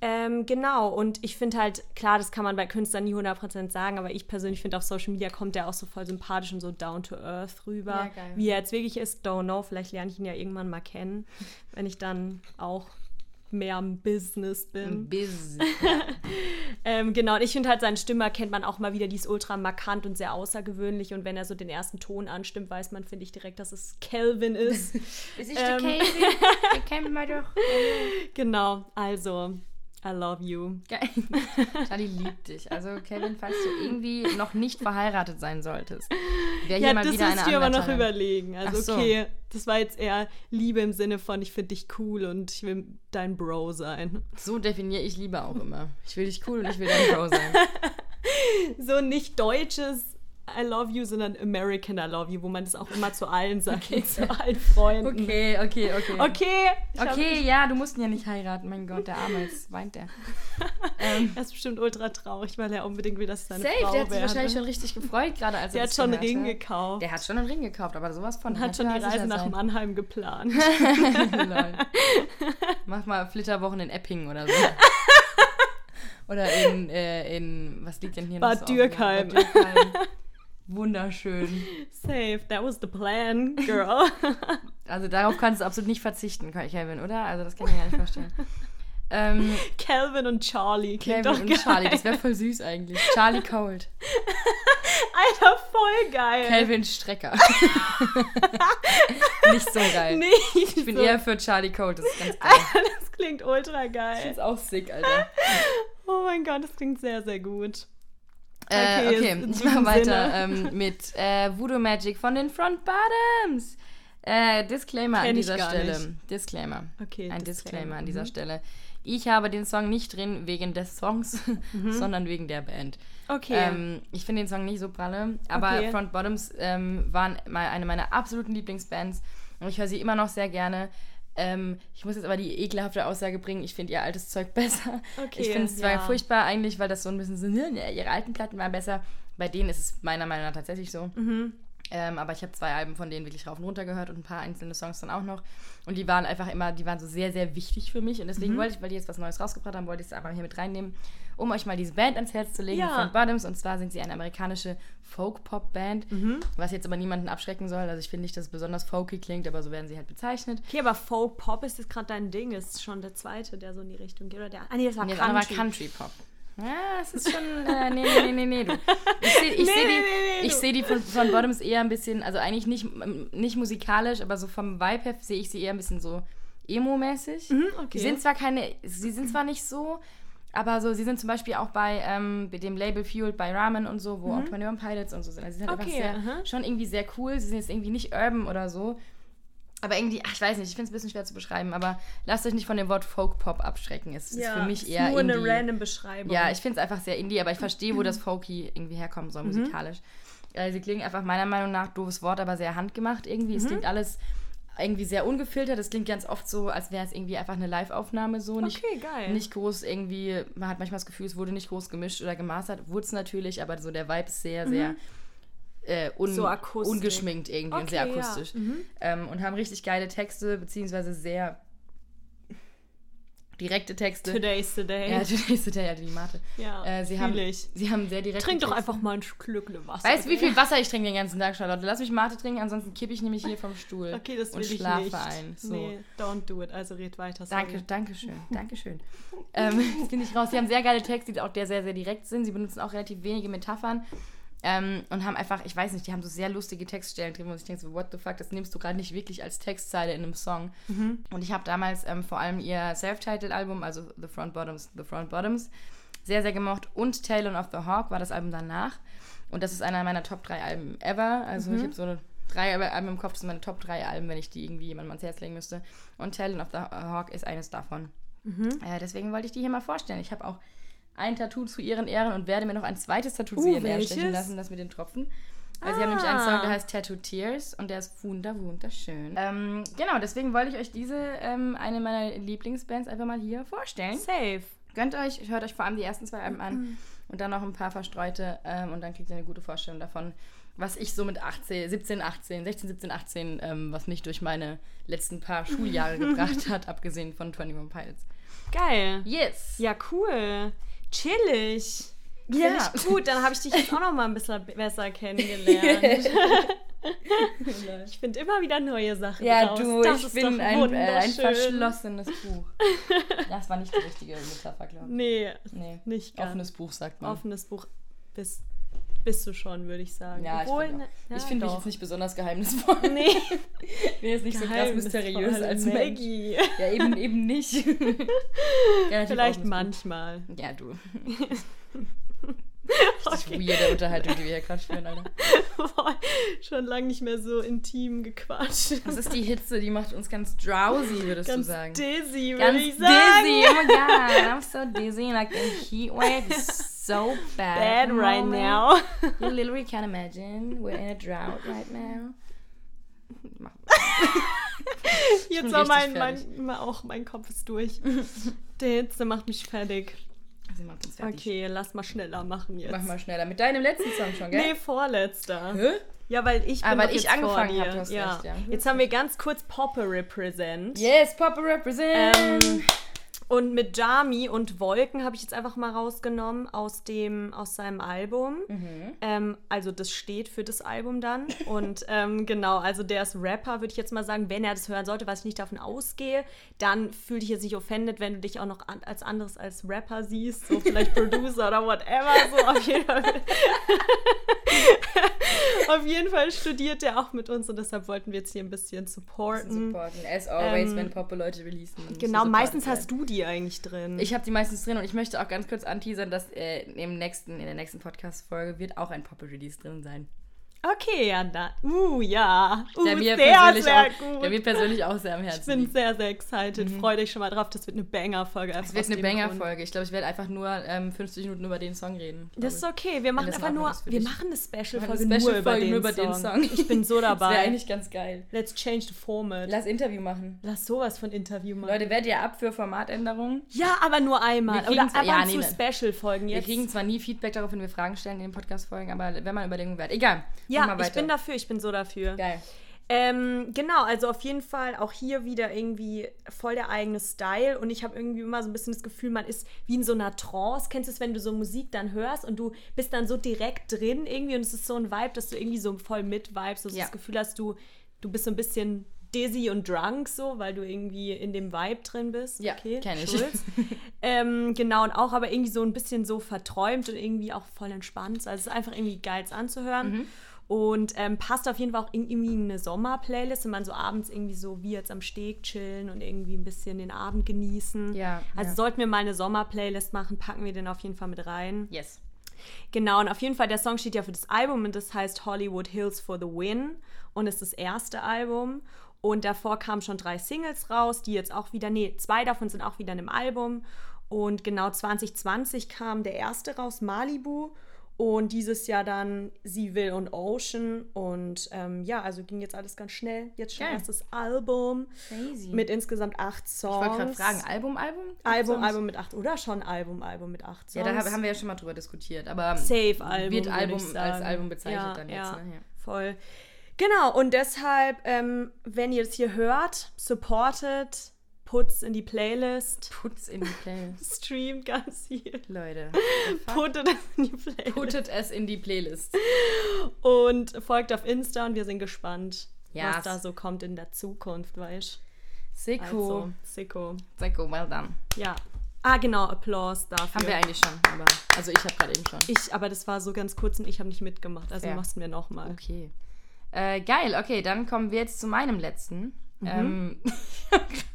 Ähm, genau, und ich finde halt, klar, das kann man bei Künstlern nie 100% sagen, aber ich persönlich finde, auf Social Media kommt er auch so voll sympathisch und so down to earth rüber. Ja, Wie er jetzt wirklich ist, don't know, vielleicht lerne ich ihn ja irgendwann mal kennen, wenn ich dann auch mehr im Business bin. Business. ähm, genau, und ich finde halt, seine Stimme kennt man auch mal wieder, die ist ultra markant und sehr außergewöhnlich. Und wenn er so den ersten Ton anstimmt, weiß man, finde ich, direkt, dass es Calvin ist. ist ich ähm, der Calvin? Den kennen wir doch. genau, also I love you. Geil. Charlie liebt dich. Also Kevin, falls du irgendwie noch nicht verheiratet sein solltest, wäre hier ja, mal wieder eine Das musst du aber noch überlegen. Also so. okay, das war jetzt eher Liebe im Sinne von, ich finde dich cool und ich will dein Bro sein. So definiere ich Liebe auch immer. Ich will dich cool und ich will dein Bro sein. so nicht deutsches I love you, sondern American I love you, wo man das auch immer zu allen sagt, okay. zu allen Freunden. Okay, okay, okay. Okay. Okay, ja, du musst ihn ja nicht heiraten. Mein Gott, der Arme, jetzt weint der. ähm, er ist bestimmt ultra traurig, weil er unbedingt will, dass seine Safe, Frau der hat sich wahrscheinlich schon richtig gefreut, gerade als er Der hat schon einen Ring gekauft. Der hat schon einen Ring gekauft, aber sowas von... Und hat schon die Reise nach sein. Mannheim geplant. Mach mal Flitterwochen in Epping oder so. Oder in, äh, in, was liegt denn hier Bad noch so Dürkheim. Bad Dürkheim. Wunderschön. Safe, that was the plan, girl. also darauf kannst du absolut nicht verzichten, Kevin, oder? Also das kann ich mir gar nicht vorstellen. Ähm, Calvin und Charlie. Calvin und geil. Charlie, das wäre voll süß eigentlich. Charlie Cold. Alter, voll geil. Calvin Strecker. nicht so geil. Nicht ich bin so. eher für Charlie Cold, das ist ganz geil. Alter, das klingt ultra geil. Das ist auch sick, Alter. Oh mein Gott, das klingt sehr, sehr gut. Äh, okay, okay. ich mache weiter ähm, mit äh, Voodoo Magic von den Front Bottoms. Äh, Disclaimer Kenn an dieser Stelle. Nicht. Disclaimer. Okay. Ein Disclaimer, Disclaimer an dieser mhm. Stelle. Ich habe den Song nicht drin wegen des Songs, mhm. sondern wegen der Band. Okay. Ähm, ich finde den Song nicht so pralle, aber okay. Front Bottoms ähm, waren mal eine meiner absoluten Lieblingsbands. Und ich höre sie immer noch sehr gerne. Ähm, ich muss jetzt aber die ekelhafte Aussage bringen, ich finde ihr altes Zeug besser. Okay, ich finde es zwar ja. furchtbar eigentlich, weil das so ein bisschen so, ne, ihre alten Platten waren besser. Bei denen ist es meiner Meinung nach tatsächlich so. Mhm. Ähm, aber ich habe zwei Alben von denen wirklich rauf und runter gehört und ein paar einzelne Songs dann auch noch. Und die waren einfach immer, die waren so sehr, sehr wichtig für mich. Und deswegen Mhm. wollte ich, weil die jetzt was Neues rausgebracht haben, wollte ich es einfach hier mit reinnehmen, um euch mal diese Band ans Herz zu legen, Ja. Front Bottoms. Und zwar sind sie eine amerikanische Folk-Pop-Band, Mhm. was jetzt aber niemanden abschrecken soll. Also ich finde nicht, dass es besonders folky klingt, aber so werden sie halt bezeichnet. Okay, aber Folk Pop ist jetzt gerade dein Ding, ist schon der zweite, der so in die Richtung geht. Oder der, ah, nee, das war Nee, das andere war Country. Ja, es ist schon. Äh, nee, nee, nee, nee, nee. Du. Ich sehe ich Nee, seh die, nee, nee, seh die von, von Bottoms eher ein bisschen, also eigentlich nicht, nicht musikalisch, aber so vom Vibe her sehe ich sie eher ein bisschen so emo-mäßig. Mhm, okay. Die sind zwar keine, sie sind zwar nicht so, aber so, sie sind zum Beispiel auch bei ähm, dem Label Fueled by Ramen und so, wo auch 21 Pilots und so sind. Also sie sind einfach Mhm. Okay, sehr, aha. schon irgendwie sehr cool. Sie sind jetzt irgendwie nicht urban oder so. Aber irgendwie, ach, ich weiß nicht, ich finde es ein bisschen schwer zu beschreiben, aber lasst euch nicht von dem Wort Folk-Pop abschrecken. Es ist für mich ist eher nur eine Indie. random Beschreibung. Ja, ich finde es einfach sehr indie, aber ich verstehe, wo das Folky irgendwie herkommen soll, musikalisch. Äh, sie klingen einfach meiner Meinung nach, doofes Wort, aber sehr handgemacht irgendwie. Es klingt alles irgendwie sehr ungefiltert. Es klingt ganz oft so, als wäre es irgendwie einfach eine Live-Aufnahme so. Nicht, Okay, geil. Nicht groß irgendwie, man hat manchmal das Gefühl, es wurde nicht groß gemischt oder gemastert. Wurde es natürlich, aber so der Vibe ist sehr, sehr äh, un So akustisch. ungeschminkt irgendwie und sehr Okay, ja. akustisch. Ähm, und haben richtig geile Texte, beziehungsweise sehr direkte Texte. Today's the day. Ja, today's the day, also die Mate. Ja, äh, sie, haben, ich. sie haben sehr direkte Trink doch Texte. einfach mal ein Schlückle Wasser. Weißt du, wie viel Wasser ich trinke den ganzen Tag, Charlotte? Lass mich Mate trinken, ansonsten kippe ich nämlich hier vom Stuhl Okay, das will und ich schlafe nicht. ein. So. Nee, don't do it. Also red weiter. sorry. Danke, danke schön, danke schön. ähm, jetzt bin ich raus. Sie haben sehr geile Texte, die auch der sehr, sehr direkt sind. Sie benutzen auch relativ wenige Metaphern ähm, und haben einfach, ich weiß nicht, die haben so sehr lustige Textstellen drin, wo ich denke so, what the fuck, das nimmst du gerade nicht wirklich als Textzeile in einem Song. Und ich habe damals ähm, vor allem ihr Self-Titled-Album, also The Front Bottoms, The Front Bottoms, sehr, sehr gemocht. Und Talon of the Hawk war das Album danach. Und das ist einer meiner Top 3 Alben ever. Also ich habe so eine drei Alben im Kopf, das sind meine Top 3 Alben, wenn ich die irgendwie jemandem ans Herz legen müsste. Und Talon of the Hawk ist eines davon. Äh, deswegen wollte ich die hier mal vorstellen. Ich habe auch ein Tattoo zu ihren Ehren und werde mir noch ein zweites Tattoo zu Uh, ihren Ehren stechen lassen, das mit den Tropfen. Weil sie haben nämlich einen Song, Ah. der heißt Tattoo Tears und der ist wunder, wunderschön. Ähm, genau, deswegen wollte ich euch diese, ähm, eine meiner Lieblingsbands, einfach mal hier vorstellen. Safe. Gönnt euch, hört euch vor allem die ersten zwei Alben an und dann noch ein paar verstreute ähm, und dann kriegt ihr eine gute Vorstellung davon, was ich so mit 18, 17, 18, 16, 17, 18, ähm, was mich durch meine letzten paar Schuljahre gebracht hat, abgesehen von 21 Pilots. Geil. Yes! Ja, cool. Chillig. Ja. Ich gut. Dann habe ich dich jetzt auch noch mal ein bisschen besser kennengelernt. ich finde immer wieder neue Sachen Ja, raus. du, das ich bin ein, äh, ein verschlossenes Buch. Das war nicht die richtige Metapher, glaube ich. Nee, Nee, nicht ganz. offenes Buch, sagt man. Offenes Buch bist, bist du schon, würde ich sagen. Ja, Obwohl, ich finde ne- ja, find mich jetzt nicht besonders geheimnisvoll. Nee, Ich bin jetzt nicht so krass mysteriös als Mensch. Maggie. Ja, eben, eben nicht. Vielleicht manchmal. Ja, du. Das ist weirde Unterhaltung, die wir hier gerade führen, Alter. Boah, schon lange nicht mehr so intim gequatscht. Das ist die Hitze, die macht uns ganz drowsy, würdest Ganz du sagen. dizzy, würde Ganz ich dizzy. sagen. Oh my god, I'm so dizzy. Like the heat wave is so bad. Bad right now. You literally can't imagine. We're in a drought right now. Jetzt bin war mein, richtig mein, mein, auch mein Kopf ist durch. Der Hitze macht mich fertig. Sie macht uns fertig. Okay, lass mal schneller machen jetzt. Mach mal schneller. Mit deinem letzten Song schon, gell? Nee, vorletzter. Hä? Ja, weil ich bin Ah, weil ich jetzt angefangen dir. hab, du hast ja. recht, ja. Jetzt haben wir ganz kurz Poppe Represent. Yes, Papa represent. Ähm, und mit Jami und Wolken habe ich jetzt einfach mal rausgenommen aus dem aus seinem Album. Mhm. Ähm, also das steht für das Album dann. Und ähm, genau, also der ist Rapper, würde ich jetzt mal sagen. Wenn er das hören sollte, was ich nicht davon ausgehe, dann fühl dich jetzt nicht offended, wenn du dich auch noch an, als anderes als Rapper siehst, so vielleicht Producer oder whatever. So auf jeden Fall. auf jeden Fall studiert er auch mit uns und deshalb wollten wir jetzt hier ein bisschen supporten. supporten. As always, Ähm, wenn Papa Leute releasen. Genau, meistens hast du die eigentlich drin. Ich habe die meistens drin und ich möchte auch ganz kurz anteasern, dass äh, im nächsten, in der nächsten Podcast-Folge wird auch ein Papa-Release drin sein. Okay, ja, da. Uh, ja. Uh, Der mir, sehr, persönlich sehr auch, gut. der mir persönlich auch sehr am Herzen ich bin liegt. sehr, sehr excited. Freu dich schon mal drauf. Das wird eine Banger-Folge. Es wird eine Banger-Folge. Ich glaube, ich werde einfach nur ähm, 50 Minuten über den Song reden. Das ist okay. Wir machen das einfach nur, wir machen eine Special-Folge nur, Special-Folge über den, nur über den Song. Song. Ich bin so Das wäre dabei. eigentlich ganz geil. Let's change the format. Lass Interview machen. Lass sowas von Interview machen. Leute, werdet ihr ab für Formatänderungen? ja, aber nur einmal. Wir Oder ab ja, und zu ne. Special-Folgen Wir jetzt. kriegen zwar nie Feedback darauf, wenn wir Fragen stellen in den Podcast-Folgen, aber wenn man Überlegungen wert. Egal. Ja, ich bin dafür. Ich bin so dafür. Geil. Ähm, genau, also auf jeden Fall auch hier wieder irgendwie voll der eigene Style und ich habe irgendwie immer so ein bisschen das Gefühl, man ist wie in so einer Trance. Kennst du es, wenn du so Musik dann hörst und du bist dann so direkt drin irgendwie und es ist so ein Vibe, dass du irgendwie so voll mit vibest, dass du Ja. das Gefühl hast, du, du bist so ein bisschen dizzy und drunk so, weil du irgendwie in dem Vibe drin bist. Ja, okay, kenn ich. Ähm, genau, und auch aber irgendwie so ein bisschen so verträumt und irgendwie auch voll entspannt. Also es ist einfach irgendwie geil anzuhören. Mhm. Und ähm, passt auf jeden Fall auch in irgendwie in eine Sommerplaylist, wenn man so abends irgendwie so wie jetzt am Steg chillen und irgendwie ein bisschen den Abend genießen. Ja, Also ja. sollten wir mal eine Sommerplaylist machen, packen wir den auf jeden Fall mit rein. Yes. Genau, und auf jeden Fall, der Song steht ja für das Album und das heißt Hollywood Hills for the Win und ist das erste Album. Und davor kamen schon drei Singles raus, die jetzt auch wieder, nee, zwei davon sind auch wieder in einem Album. Und genau 2020 kam der erste raus, Malibu. Und dieses Jahr dann Sie will und Ocean. Und ähm, ja, also ging jetzt alles ganz schnell. Jetzt schon Geil. erstes Album Crazy. mit insgesamt acht ich Songs. wollte gerade fragen, Album, Album? Album, Songs? Album mit acht, oder schon Album, Album mit acht Ja, Songs. da haben wir ja schon mal drüber diskutiert. Aber Safe-Album. wird würd Album ich als. Album bezeichnet ja, dann jetzt. Ja, Ne? Ja. voll. Genau, und deshalb, ähm, wenn ihr es hier hört, supportet, putzt in die Playlist, Putz in die Playlist. streamt ganz viel, Leute. puttet es in die Playlist Puttet es in die Playlist. und folgt auf Insta und wir sind gespannt, Yes. was da so kommt in der Zukunft, weißt Sicko. Also, sicko. Sicko, well done. Ja. Ah, genau, Applaus dafür. Haben wir eigentlich schon. Aber, also ich habe gerade eben schon. ich, aber das war so ganz kurz und ich habe nicht mitgemacht, also Fair. machst du mir nochmal. Okay. Äh, geil, okay, dann kommen wir jetzt zu meinem letzten. Ähm,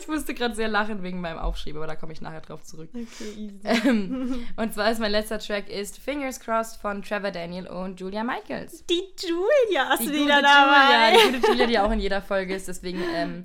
ich musste gerade sehr lachen wegen meinem Aufschrieb, aber da komme ich nachher drauf zurück. Okay, easy. Ähm, und zwar ist mein letzter Track ist Fingers Crossed von Trevor Daniel und Julia Michaels. Die Julia hast Die wieder Julia, dabei. die gute Julia, die auch in jeder Folge ist, deswegen ähm,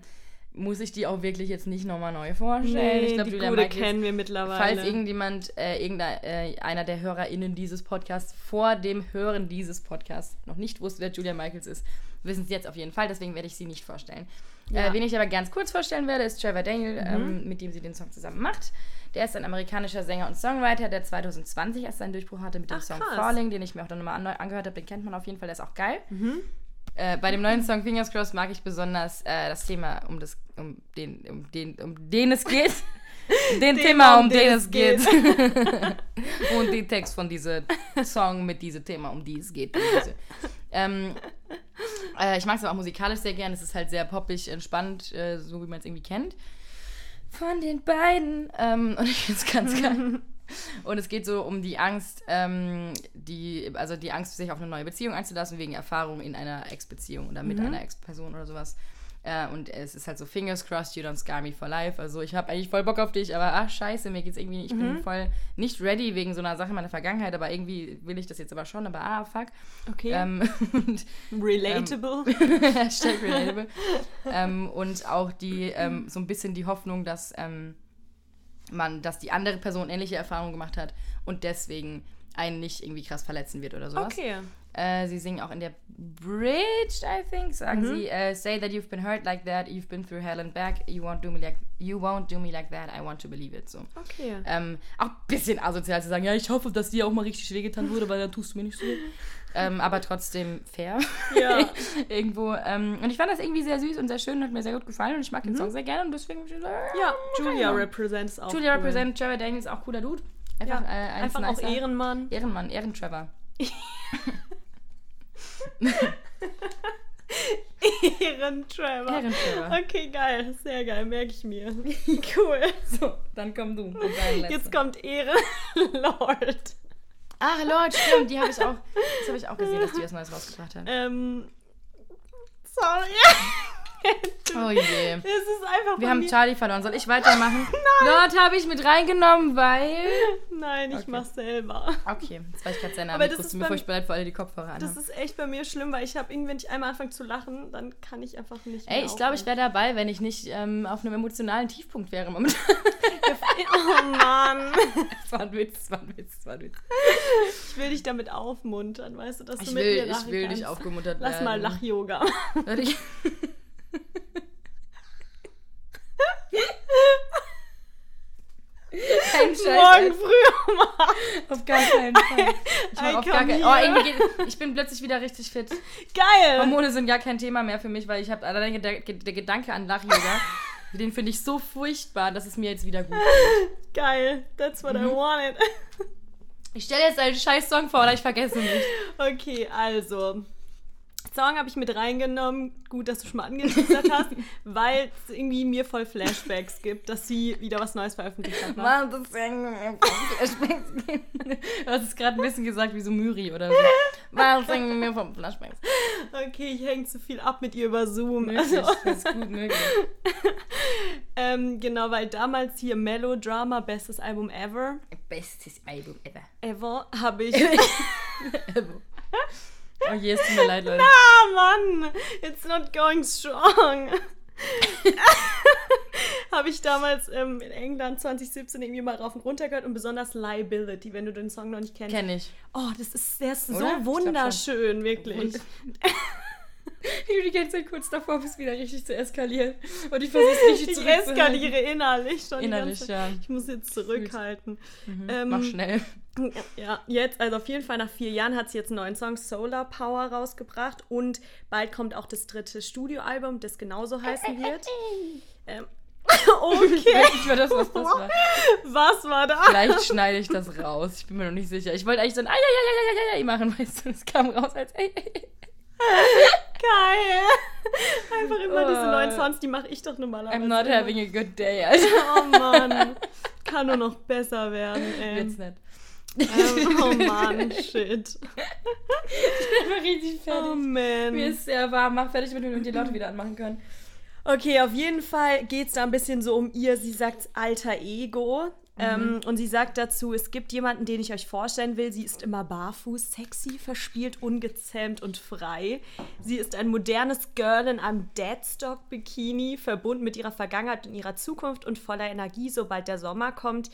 muss ich die auch wirklich jetzt nicht nochmal neu vorstellen. Nee, ich glaube, die Julia gute kennen wir mittlerweile. Falls irgendjemand, äh, irgendeiner äh, einer der HörerInnen dieses Podcasts vor dem Hören dieses Podcasts noch nicht wusste, wer Julia Michaels ist, wissen sie jetzt auf jeden Fall, deswegen werde ich sie nicht vorstellen. Ja. Äh, wen ich aber ganz kurz vorstellen werde, ist Trevor Daniel, ähm, mit dem sie den Song zusammen macht. Der ist ein amerikanischer Sänger und Songwriter, der 2020 erst seinen Durchbruch hatte mit dem Ach, Song krass. Falling, den ich mir auch dann nochmal an angehört habe. Den kennt man auf jeden Fall, der ist auch geil. Mhm. Äh, bei dem neuen Song Fingers Crossed mag ich besonders äh, das Thema, um, das, um, den, um, den, um den es geht. Den Thema, um den es geht. Und den Text von diesem Song mit diesem Thema, um die es geht. Ähm, äh, ich mag es aber auch musikalisch sehr gern. Es ist halt sehr poppig, entspannt, äh, so wie man es irgendwie kennt. Von den beiden. Ähm, und ich finde es ganz geil. Und es geht so um die Angst, ähm, die, also die Angst, sich auf eine neue Beziehung einzulassen, wegen Erfahrung in einer Ex-Beziehung oder mit einer Ex-Person oder sowas. Äh, und es ist halt so, fingers crossed, you don't scar me for life. Also ich habe eigentlich voll Bock auf dich, aber ach scheiße, mir geht's irgendwie, ich bin voll nicht ready wegen so einer Sache in meiner Vergangenheit, aber irgendwie will ich das jetzt aber schon, aber ah, fuck. Okay. Ähm, und Relatable. Hashtag relatable. ähm, und auch die, ähm, so ein bisschen die Hoffnung, dass ähm, man, dass die andere Person ähnliche Erfahrungen gemacht hat und deswegen einen nicht irgendwie krass verletzen wird oder sowas. okay. Äh, sie singen auch in der Bridge, I think, sagen Mhm. sie, äh, say that you've been hurt like that, you've been through hell and back, you won't do me like, you won't do me like that, I want to believe it. So. Okay. Ähm, auch ein bisschen asozial zu sagen, ja, ich hoffe, dass dir auch mal richtig wehgetan wurde, weil dann tust du mir nicht so ähm, aber trotzdem fair. Ja. Irgendwo. Ähm, und ich fand das irgendwie sehr süß und sehr schön und hat mir sehr gut gefallen und ich mag den Song sehr gerne und deswegen Mhm. Ja, Julia okay, represents auch. Julia cool. represent Trevor Daniels, auch cooler Dude. Ja, Einfach, äh, eins einfach auch nicer- Ehrenmann. Ehrenmann, Ehrentrevor. Ehrentrevor. Ehrentrevor. Okay, geil. Sehr geil, merke ich mir. Cool. So, dann komm du. Jetzt kommt Ehrenlord. Ach, Lord, stimmt, die habe ich auch, das habe ich auch gesehen, dass die was Neues rausgebracht hat. Ähm, sorry. Oh, Oh je. Es ist einfach Wir haben mir- Charlie verloren. Soll ich weitermachen? Nein. Dort habe ich mit reingenommen, weil. Nein, ich Okay. mach's selber. Okay, jetzt war ich gerade sehr nah Aber das. Es ist mir furchtbar leid für alle, die Kopfhörer Das anhaben. ist echt bei mir schlimm, weil ich habe irgendwie, wenn ich einmal anfange zu lachen, dann kann ich einfach nicht mehr Ey, ich glaube, ich wäre dabei, wenn ich nicht ähm, auf einem emotionalen Tiefpunkt wäre momentan. Oh Mann. Das war ein Witz, das war ein Witz, das war ein Witz. Ich will dich damit aufmuntern, weißt du, dass du Ich mit will, mir ich lachen will kannst. nicht aufgemuntert Lass werden. mal Lach-Yoga. Kein Scheiß. Morgen früh mal. Auf gar keinen Fall. Ich, auf gar keinen, oh, irgendwie geht, ich bin plötzlich wieder richtig fit. Geil. Hormone sind gar kein Thema mehr für mich, weil ich habe allein der, der Gedanke an Lach-Yoga, den finde ich so furchtbar, dass es mir jetzt wieder gut geht. Geil. That's what I Mhm. wanted. Ich stelle jetzt einen scheiß Song vor, oder ich vergesse nicht. Okay, also. Song habe ich mit reingenommen. Gut, dass du schon mal angeteasert hast, weil es irgendwie mir voll Flashbacks gibt, dass sie wieder was Neues veröffentlicht hat. Ne? Mann, das Flashbacks. Du hast es gerade ein bisschen gesagt wie so Myri oder so. Warum singen wir vom Flashbacks? Okay, ich hänge zu viel ab mit ihr über Zoom. Möglich, Also, das ist gut möglich. ähm, genau, weil damals hier Melodrama, bestes Album ever, Bestes Album ever. ever, habe ich. Oh je, es tut mir leid, Leute. ah, Mann! It's not going strong. habe ich damals ähm, in England 2017 irgendwie mal rauf und runter gehört und besonders Liability, wenn du den Song noch nicht kennst. Kenn ich. Oh, das ist, der ist Oder? So wunderschön, wirklich. Wie du die ganze Zeit kurz davor bist, wieder richtig zu eskalieren. Und ich versuche es richtig Ich zurückzuhalten. eskaliere innerlich schon. Innerlich, ja. Ich muss jetzt zurückhalten. Ähm, Mach schnell. Ja, jetzt, also auf jeden Fall nach vier Jahren hat sie jetzt einen neuen Song Solar Power rausgebracht und bald kommt auch das dritte Studioalbum, das genauso heißen wird. Ähm, okay, Ich das, was das war. was war da? Vielleicht schneide ich das raus. Ich bin mir noch nicht sicher. Ich wollte eigentlich so ein Eieieiei machen, weißt du. Es kam raus als Ei, ei, ei. Geil. Einfach immer Oh. Songs, die mache ich doch normalerweise. I'm not having a good day, Alter. Oh Mann. Kann nur noch besser werden, ey. Wird's nicht. Ähm, oh Mann, shit. Ich bin richtig Oh fertig. Mir man. ist sehr warm. Mach fertig, damit wir die Laute wieder anmachen können. Okay, auf jeden Fall geht es da ein bisschen so um ihr, sie sagt alter Ego. Ähm, und sie sagt dazu, es gibt jemanden, den ich euch vorstellen will. Sie ist immer barfuß, sexy, verspielt, ungezähmt und frei. Sie ist ein modernes Girl in einem Deadstock-Bikini, verbunden mit ihrer Vergangenheit und ihrer Zukunft und voller Energie, sobald der Sommer kommt.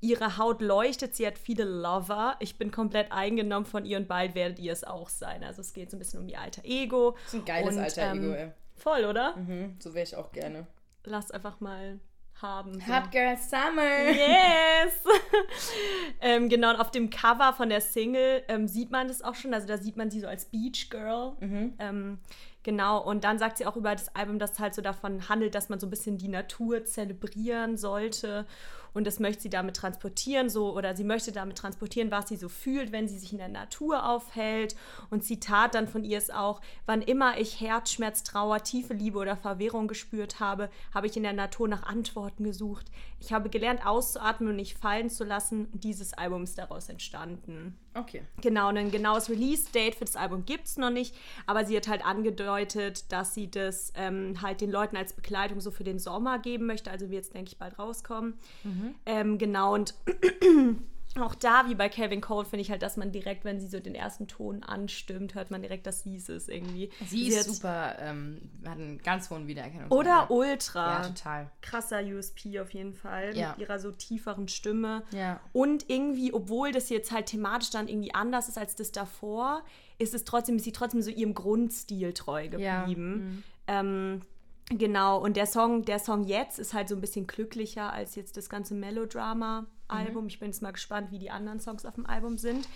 Ihre Haut leuchtet, sie hat viele Lover. Ich bin komplett eingenommen von ihr und bald werdet ihr es auch sein. Also es geht so ein bisschen um ihr alter Ego. Das ist ein geiles Und, alter ähm, Ego, ey. Voll, oder? Mhm, so wäre ich auch gerne. Lass einfach mal haben. So. Hot Girl Summer. Yes! ähm, genau, und auf dem Cover von der Single ähm, sieht man das auch schon. Also da sieht man sie so als Beach Girl. Ähm, genau, und dann sagt sie auch über das Album, dass es halt so davon handelt, dass man so ein bisschen die Natur zelebrieren sollte. Und das möchte sie damit transportieren, so, oder sie möchte damit transportieren, was sie so fühlt, wenn sie sich in der Natur aufhält. Und Zitat dann von ihr ist auch, wann immer ich Herzschmerz, Trauer, tiefe Liebe oder Verwirrung gespürt habe, habe ich in der Natur nach Antworten gesucht. Ich habe gelernt, auszuatmen und nicht fallen zu lassen. Dieses Album ist daraus entstanden. Okay. Genau, ein genaues Release-Date für das Album gibt es noch nicht, aber sie hat halt angedeutet, dass sie das ähm, halt den Leuten als Begleitung so für den Sommer geben möchte, also wird es, denke ich, bald rauskommen. Ähm, genau, und auch da, wie bei Calvin Cole, finde ich halt, dass man direkt, wenn sie so den ersten Ton anstimmt, hört man direkt, dass sie es ist irgendwie. Sie ist hat- super, ähm, hat einen ganz hohen Wiedererkennungswert. Oder ultra. Ja, total. Krasser USP auf jeden Fall, Ja. mit ihrer so tieferen Stimme. Ja. Und irgendwie, obwohl das jetzt halt thematisch dann irgendwie anders ist als das davor, ist es trotzdem, ist sie trotzdem so ihrem Grundstil treu Ja. geblieben. Ähm, genau, und der Song, der Song jetzt ist halt so ein bisschen glücklicher als jetzt das ganze Melodrama-Album. Ich bin jetzt mal gespannt, wie die anderen Songs auf dem Album sind.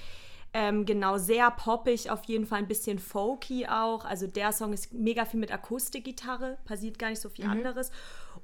Ähm, genau, sehr poppig, auf jeden Fall ein bisschen folky auch. Also der Song ist mega viel mit Akustikgitarre, passiert gar nicht so viel anderes.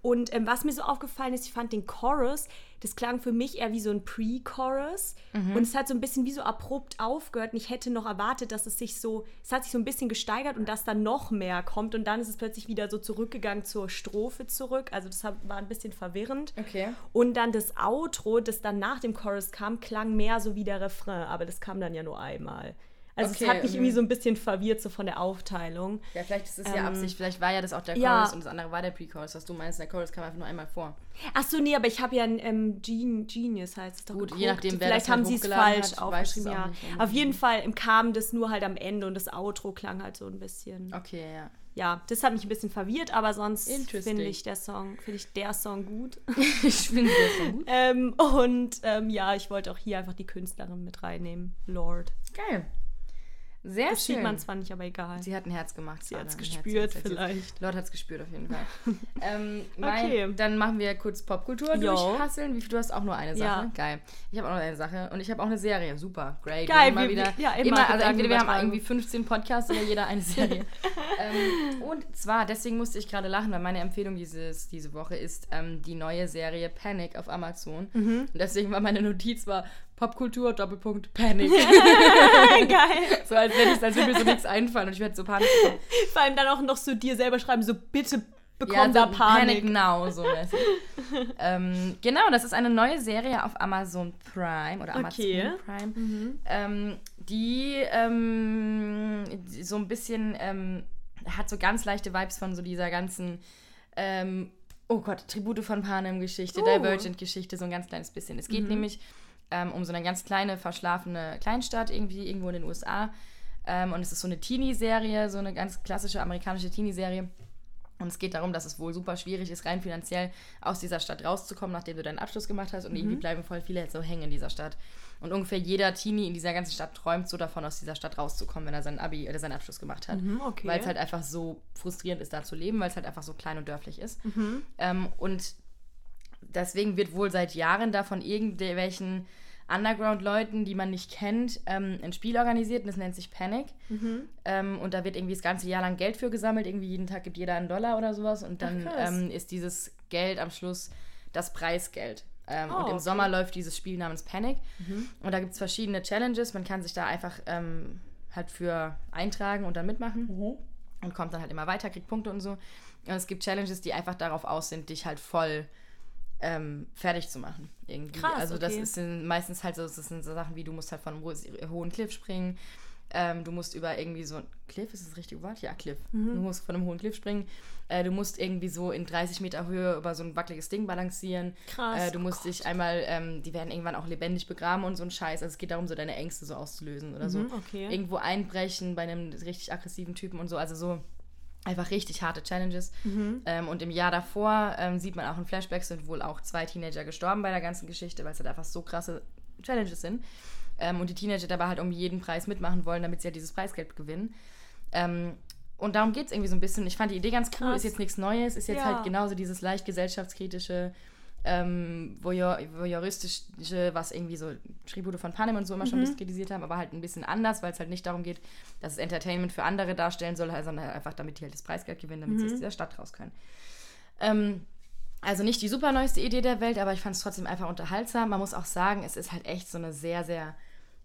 Und ähm, was mir so aufgefallen ist, ich fand den Chorus, das klang für mich eher wie so ein Pre-Chorus. Und es hat so ein bisschen wie so abrupt aufgehört. Und ich hätte noch erwartet, dass es sich so, es hat sich so ein bisschen gesteigert und dass dann noch mehr kommt. Und dann ist es plötzlich wieder so zurückgegangen zur Strophe zurück. Also das war ein bisschen verwirrend. Okay. Und dann das Outro, das dann nach dem Chorus kam, klang mehr so wie der Refrain, aber das kam dann ja nur einmal. Also Okay, es hat mich mhm. irgendwie so ein bisschen verwirrt, so von der Aufteilung. Ja, vielleicht ist es Ähm, ja Absicht. Vielleicht war ja das auch der Chorus ja. und das andere war der Pre-Chorus. Was du meinst, der Chorus kam einfach nur einmal vor. Ach so, nee, aber ich habe ja ein ähm, Gen Genius heißt es doch Gut, geguckt. je nachdem, wer Vielleicht das halt haben sie es falsch hat, aufgeschrieben, auch ja. nicht. Auf jeden Fall kam das nur halt am Ende und das Outro klang halt so ein bisschen. Okay, ja. Ja, das hat mich ein bisschen verwirrt, aber sonst finde ich der Song, finde ich der Song gut. ich finde das so gut. ähm, und ähm, ja, ich wollte auch hier einfach die Künstlerin mit reinnehmen. Lord. Geil. Sehr Das sieht schön. man zwar nicht, aber egal. Sie hat ein Herz gemacht. Sie ein Herz gespürt gesetzt. vielleicht. Lord hat es gespürt auf jeden Fall. ähm, mein, Okay. Dann machen wir kurz Popkultur Jo. durchhasseln. Wie du hast auch nur eine Sache. Ja. Geil. Ich habe auch noch eine Sache. Und ich habe auch eine Serie. Super. Great. Geil, mal wir- wieder. ja, immer immer also entweder wir haben irgendwie 15 Podcasts oder jeder eine Serie. ähm, und zwar, deswegen musste ich gerade lachen, weil meine Empfehlung dieses, diese Woche ist ähm, die neue Serie Panic auf Amazon. Mhm. Und deswegen war meine Notiz war Popkultur, Doppelpunkt, Panic. Geil. so als wenn ich, als würde mir so nichts einfallen und ich werde so Panik bekommen. Vor allem dann auch noch so dir selber schreiben, so bitte bekomm Ja, da so Panik. Now, so mäßig. ähm, genau, das ist eine neue Serie auf Amazon Prime oder Amazon Okay. Prime, ähm, die ähm, die so ein bisschen ähm, hat so ganz leichte Vibes von so dieser ganzen ähm, Oh Gott, Tribute von Panem-Geschichte, Oh. Divergent-Geschichte, so ein ganz kleines bisschen. Es geht Mhm. nämlich ähm, um so eine ganz kleine, verschlafene Kleinstadt irgendwie, irgendwo in den USA. Ähm, und es ist so eine Teenie-Serie, so eine ganz klassische amerikanische Teenie-Serie. Und es geht darum, dass es wohl super schwierig ist, rein finanziell aus dieser Stadt rauszukommen, nachdem du deinen Abschluss gemacht hast. Und irgendwie Mhm. bleiben voll viele jetzt so hängen in dieser Stadt. Und ungefähr jeder Teenie in dieser ganzen Stadt träumt so davon, aus dieser Stadt rauszukommen, wenn er sein Abi oder seinen Abschluss gemacht hat. Mhm, okay. Weil es halt einfach so frustrierend ist, da zu leben, weil es halt einfach so klein und dörflich ist. Mhm. Ähm, und deswegen wird wohl seit Jahren da von irgendwelchen Underground-Leuten, die man nicht kennt, ähm, ein Spiel organisiert und das nennt sich Panic. Mhm. Ähm, und da wird irgendwie das ganze Jahr lang Geld für gesammelt. Irgendwie jeden Tag gibt jeder einen Dollar oder sowas. Und dann Ach, ähm, ist dieses Geld am Schluss das Preisgeld. Ähm, Oh, und im okay. Sommer läuft dieses Spiel namens Panic. Mhm. Und da gibt es verschiedene Challenges. Man kann sich da einfach ähm, halt für eintragen und dann mitmachen. Mhm. Und kommt dann halt immer weiter, kriegt Punkte und so. Und es gibt Challenges, die einfach darauf aus sind, dich halt voll ähm, fertig zu machen. Irgendwie. Krass, also das okay. ist sind meistens halt so, das sind so Sachen wie, du musst halt von einem ho- hohen Cliff springen. Ähm, du musst über irgendwie so ein Cliff, ist das richtige Wort? Ja, Cliff. Mhm. Du musst von einem hohen Cliff springen. Äh, du musst irgendwie so in 30 Meter Höhe über so ein wackeliges Ding balancieren. Krass, Äh, du oh musst dich einmal, ähm, die werden irgendwann auch lebendig begraben und so ein Scheiß. Also es geht darum, so deine Ängste so auszulösen oder so. Mhm, okay. Irgendwo einbrechen bei einem richtig aggressiven Typen und so. Also so einfach richtig harte Challenges. Mhm. Ähm, und im Jahr davor ähm, sieht man auch in Flashbacks, sind wohl auch zwei Teenager gestorben bei der ganzen Geschichte, weil es halt einfach so krasse Challenges sind. Ähm, und die Teenager dabei halt um jeden Preis mitmachen wollen, damit sie ja dieses Preisgeld gewinnen. Ähm, und darum geht es irgendwie so ein bisschen. Ich fand die Idee ganz cool, Krass. ist jetzt nichts Neues, ist jetzt Ja. halt genauso dieses leicht gesellschaftskritische, ähm, voyeur, voyeuristische, was irgendwie so Tribute von Panem und so immer Mhm. schon ein bisschen kritisiert haben, aber halt ein bisschen anders, weil es halt nicht darum geht, dass es Entertainment für andere darstellen soll, sondern halt einfach, damit die halt das Preisgeld gewinnen, damit sie Mhm. aus dieser Stadt raus können. Ähm, also nicht die super neueste Idee der Welt, aber ich fand es trotzdem einfach unterhaltsam. Man muss auch sagen, es ist halt echt so eine sehr, sehr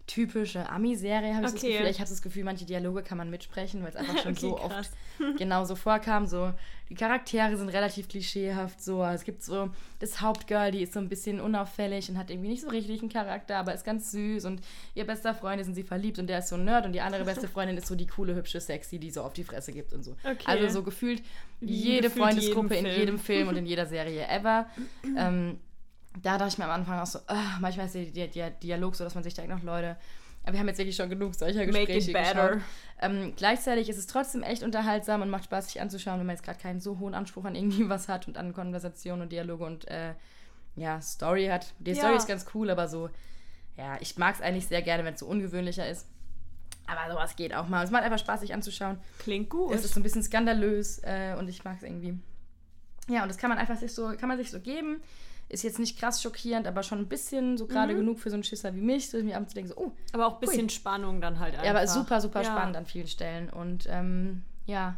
typische Ami-Serie, habe ich das Okay. Gefühl. Ich habe das Gefühl, manche Dialoge kann man mitsprechen, weil es einfach schon Okay, so krass. oft genau so vorkam. So, die Charaktere sind relativ klischeehaft. So. Es gibt so das Hauptgirl, die ist so ein bisschen unauffällig und hat irgendwie nicht so richtig einen Charakter, aber ist ganz süß. Und ihr bester Freund ist in sie verliebt und der ist so ein Nerd. Und die andere beste Freundin ist so die coole, hübsche Sexy, die so auf die Fresse gibt und so. Okay. Also so gefühlt jede gefühlt Freundesgruppe in jedem Film und in jeder Serie ever. ähm, da dachte ich mir am Anfang auch so, ah, manchmal ist der, der, Dialog so, dass man sich denkt, noch Leute, aber wir haben jetzt wirklich schon genug solcher Make Gespräche it better. Ähm, gleichzeitig ist es trotzdem echt unterhaltsam und macht Spaß, sich anzuschauen, wenn man jetzt gerade keinen so hohen Anspruch an irgendwie was hat und an Konversation und Dialoge und äh, ja, Story hat. Die Ja. Story ist ganz cool, aber so, ja, ich mag es eigentlich sehr gerne, wenn es so ungewöhnlicher ist. Aber sowas geht auch mal. Es macht einfach Spaß, sich anzuschauen. Klingt gut. Es ist so ein bisschen skandalös äh, und ich mag es irgendwie. Ja, und das kann man einfach sich so, kann man sich so geben. Ist jetzt nicht krass schockierend, aber schon ein bisschen so gerade Mhm. genug für so einen Schisser wie mich, so mir abends zu denken, so, oh, aber auch ein bisschen Ui. Spannung dann halt einfach. ja, aber super, super Ja. spannend an vielen Stellen. Und ähm, ja.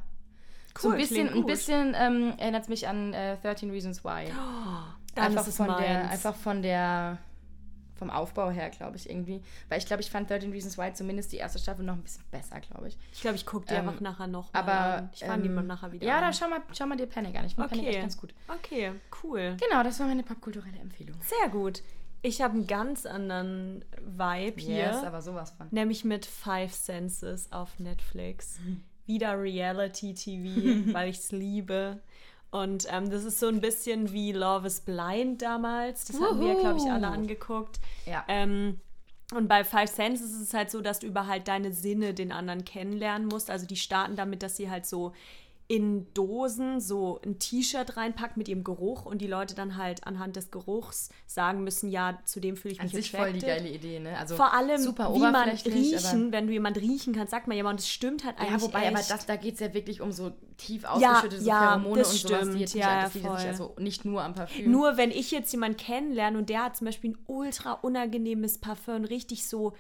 so Cool, ein bisschen, ein bisschen ähm, erinnert es mich an äh, 13 Reasons Why. Dann einfach, von der, meins. einfach von der, vom Aufbau her, glaube ich, irgendwie. Weil ich glaube, ich fand 13 Reasons Why zumindest die erste Staffel noch ein bisschen besser, glaube ich. Ich glaube, ich gucke die Ähm, einfach nachher noch mal Aber. an. Ich fange die ähm, mal nachher wieder Ja, an. dann schau mal, schau mal dir Panic an. Ich finde Panic echt Okay. ganz gut. Okay, cool. Genau, das war meine popkulturelle Empfehlung. Sehr gut. Ich habe einen ganz anderen Vibe hier. Yes, aber sowas von. Nämlich mit Five Senses auf Netflix. Wieder Reality TV, weil ich es liebe. Und ähm, das ist so ein bisschen wie Love is Blind damals. Das haben wir, glaube ich, alle Wuhu. angeguckt. Ja. Ähm, und bei Five Senses ist es halt so, dass du über halt deine Sinne den anderen kennenlernen musst. Also die starten damit, dass sie halt so in Dosen so ein T-Shirt reinpackt mit ihrem Geruch und die Leute dann halt anhand des Geruchs sagen müssen, ja, zu dem fühle ich An mich sich voll die attracted. geile Idee, ne? Also Vor allem, super wie man riechen, wenn du jemand riechen kannst, sagt man ja, und es stimmt halt eigentlich ja, wobei, echt. aber das, da geht es ja wirklich um so tief Ja, ausgeschüttete so ja, Pheromone das und sowas, die nicht, Ja, das jetzt nicht also nicht nur am Parfüm. Nur wenn ich jetzt jemanden kennenlerne und der hat zum Beispiel ein ultra unangenehmes Parfüm, richtig so,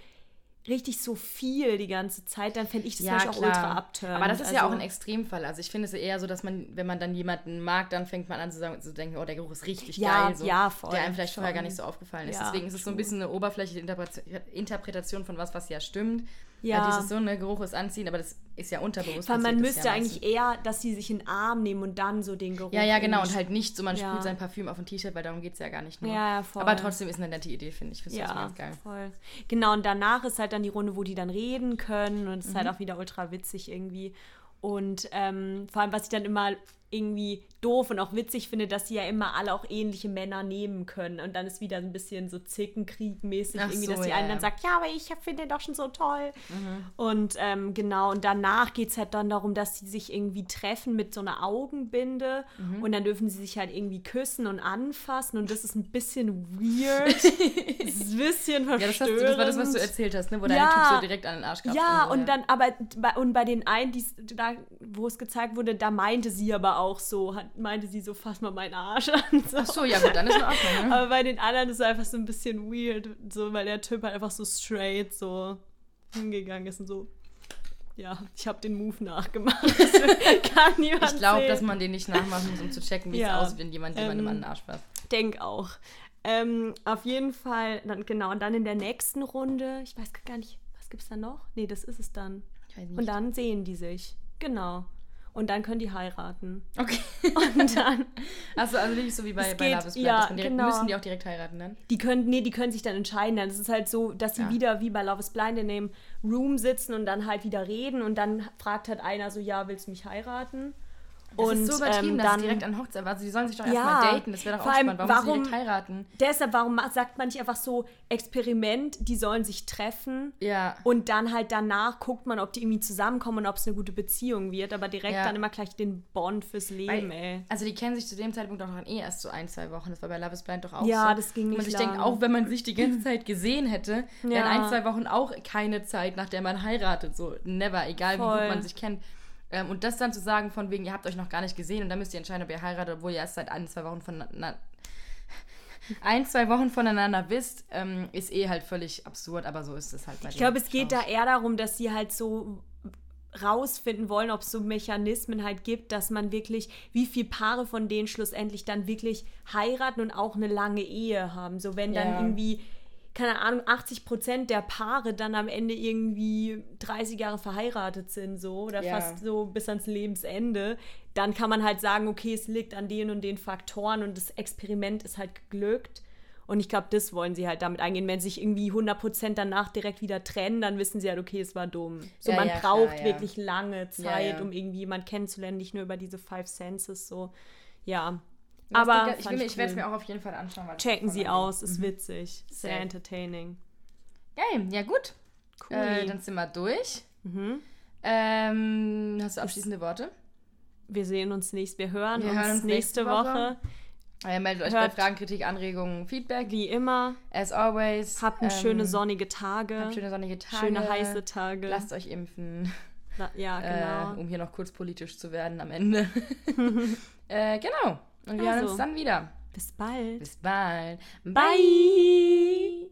richtig so viel die ganze Zeit, dann fände ich das Beispiel auch ultra abturnt. Aber das ist ja Also- auch ein Extremfall. Also ich finde es eher so, dass man, wenn man dann jemanden mag, dann fängt man an zu, sagen, zu denken, oh, der Geruch ist richtig Ja, geil. So, ja, voll, Der einem vielleicht vorher schon. gar nicht so aufgefallen ist. Ja, Deswegen ist es so ein bisschen eine oberflächliche Interpre- Interpretation von was, was ja stimmt. Ja. Weil dieses so, ne, Geruch ist anziehen, aber das ist ja unterbewusst. Weil man müsste ja eigentlich eher, dass sie sich in den Arm nehmen und dann so den Geruch. Ja, ja, genau. Und halt nicht so, man Ja. sprüht sein Parfüm auf ein T-Shirt, weil darum geht es ja gar nicht nur. Ja, ja, voll. Aber trotzdem ist eine nette Idee, finde ich. Finde ich Ja, geil. voll. Genau, und danach ist halt dann die Runde, wo die dann reden können und es ist Mhm. halt auch wieder ultra witzig irgendwie. Und ähm, vor allem, was ich dann immer irgendwie doof und auch witzig finde, dass sie ja immer alle auch ähnliche Männer nehmen können. Und dann ist wieder ein bisschen so Zickenkrieg-mäßig Ach irgendwie, so, dass die ja, einen ja. dann sagt, ja, aber ich finde den doch schon so toll. Mhm. Und ähm, genau, und danach geht es halt dann darum, dass sie sich irgendwie treffen mit so einer Augenbinde Mhm. und dann dürfen sie sich halt irgendwie küssen und anfassen und das ist ein bisschen weird. das ist ein bisschen Ja, das, hast, das war das, was du verstörend. erzählt hast, ne? wo deine Ja. Typ so direkt an den Arsch gab. Ja, so, und dann, aber bei, und bei den einen, da, wo es gezeigt wurde, da meinte sie aber auch so, hat, meinte sie so, fass mal meinen Arsch an. So. Ach so, ja gut, dann ist in Ordnung. Ne? Aber bei den anderen ist es einfach so ein bisschen weird, so, weil der Typ halt einfach so straight so hingegangen ist und so. Ja, ich habe den Move nachgemacht. Kann niemand Ich glaube, dass man den nicht nachmachen muss, um zu checken, wie Ja, es aussieht, wenn jemand jemandem ähm, an den Arsch fasst. denk auch. Ähm, auf jeden Fall, dann, genau, und dann in der nächsten Runde, ich weiß gar nicht, was gibt's da noch? Nee, das ist es dann. Und dann sehen die sich. Genau. Und dann können die heiraten. okay. Und dann, Achso, also nicht so wie bei, bei geht- Love is Blind. ja, direkt, genau. Müssen die auch direkt heiraten dann? die können, nee, die können sich dann entscheiden. Dann ist es halt so, dass sie Ja. wieder wie bei Love is Blind in dem Room sitzen und dann halt wieder reden und dann fragt halt einer so, ja, willst du mich heiraten? Das und ist so übertrieben, ähm, dass dann, sie direkt an Hochzeit Also die sollen sich doch Ja, erstmal daten. Das wäre doch auch spannend. Warum, warum- direkt heiraten? deshalb, warum sagt man nicht einfach so, Experiment, die sollen sich treffen Ja. und dann halt danach guckt man, ob die irgendwie zusammenkommen und ob es eine gute Beziehung wird, aber direkt Ja. dann immer gleich den Bond fürs Leben, Weil, ey. also die kennen sich zu dem Zeitpunkt doch noch eh erst so ein, zwei Wochen. Das war bei Love is Blind doch auch Ja, so. das ging nicht sich denkt, lang. auch wenn man sich die ganze Zeit gesehen hätte, wären Ja. ein, zwei Wochen auch keine Zeit, nach der man heiratet. So, never, egal wie Voll. gut man sich kennt. Ähm, und das dann zu sagen, von wegen, ihr habt euch noch gar nicht gesehen und dann müsst ihr entscheiden, ob ihr heiratet, obwohl ihr erst seit ein, zwei Wochen voneinander, ein, zwei Wochen voneinander wisst, ähm, ist eh halt völlig absurd, aber so ist es halt bei Ich glaube, es geht da eher darum, dass sie halt so rausfinden wollen, ob es so Mechanismen halt gibt, dass man wirklich, wie viele Paare von denen schlussendlich dann wirklich heiraten und auch eine lange Ehe haben. So wenn dann Ja. irgendwie, keine Ahnung, 80 Prozent der Paare dann am Ende irgendwie 30 Jahre verheiratet sind, so oder Ja. fast so bis ans Lebensende, dann kann man halt sagen, okay, es liegt an den und den Faktoren und das Experiment ist halt geglückt. Und ich glaube, das wollen sie halt damit eingehen. Wenn sie sich irgendwie 100% danach direkt wieder trennen, dann wissen sie halt, okay, es war dumm. So, Ja, man ja, braucht klar, wirklich lange Zeit, um irgendwie jemanden kennenzulernen, nicht nur über diese Five Senses, so. Ja. Aber ich, will, mir- ich werde es mir auch auf jeden Fall anschauen. Checken sie aus, ist witzig, sehr Safe. entertaining. Geil, ja gut. Cool. Äh, dann sind wir durch. Mhm. Ähm, hast du abschließende Worte? Wir sehen uns nächst, wir hören, Wir uns, hören uns nächste nächste Woche. Woche. Äh, meldet euch Hört- bei Fragen, Kritik, Anregungen, Feedback. Wie immer, As always. habt ähm, schöne sonnige Tage, Habt schöne sonnige Tage. schöne heiße Tage. Lasst euch impfen, La- ja, genau. äh, um hier noch kurz politisch zu werden am Ende. äh, genau. Und wir also, hören uns also. dann wieder. Bis bald. Bis bald. Bye. Bye.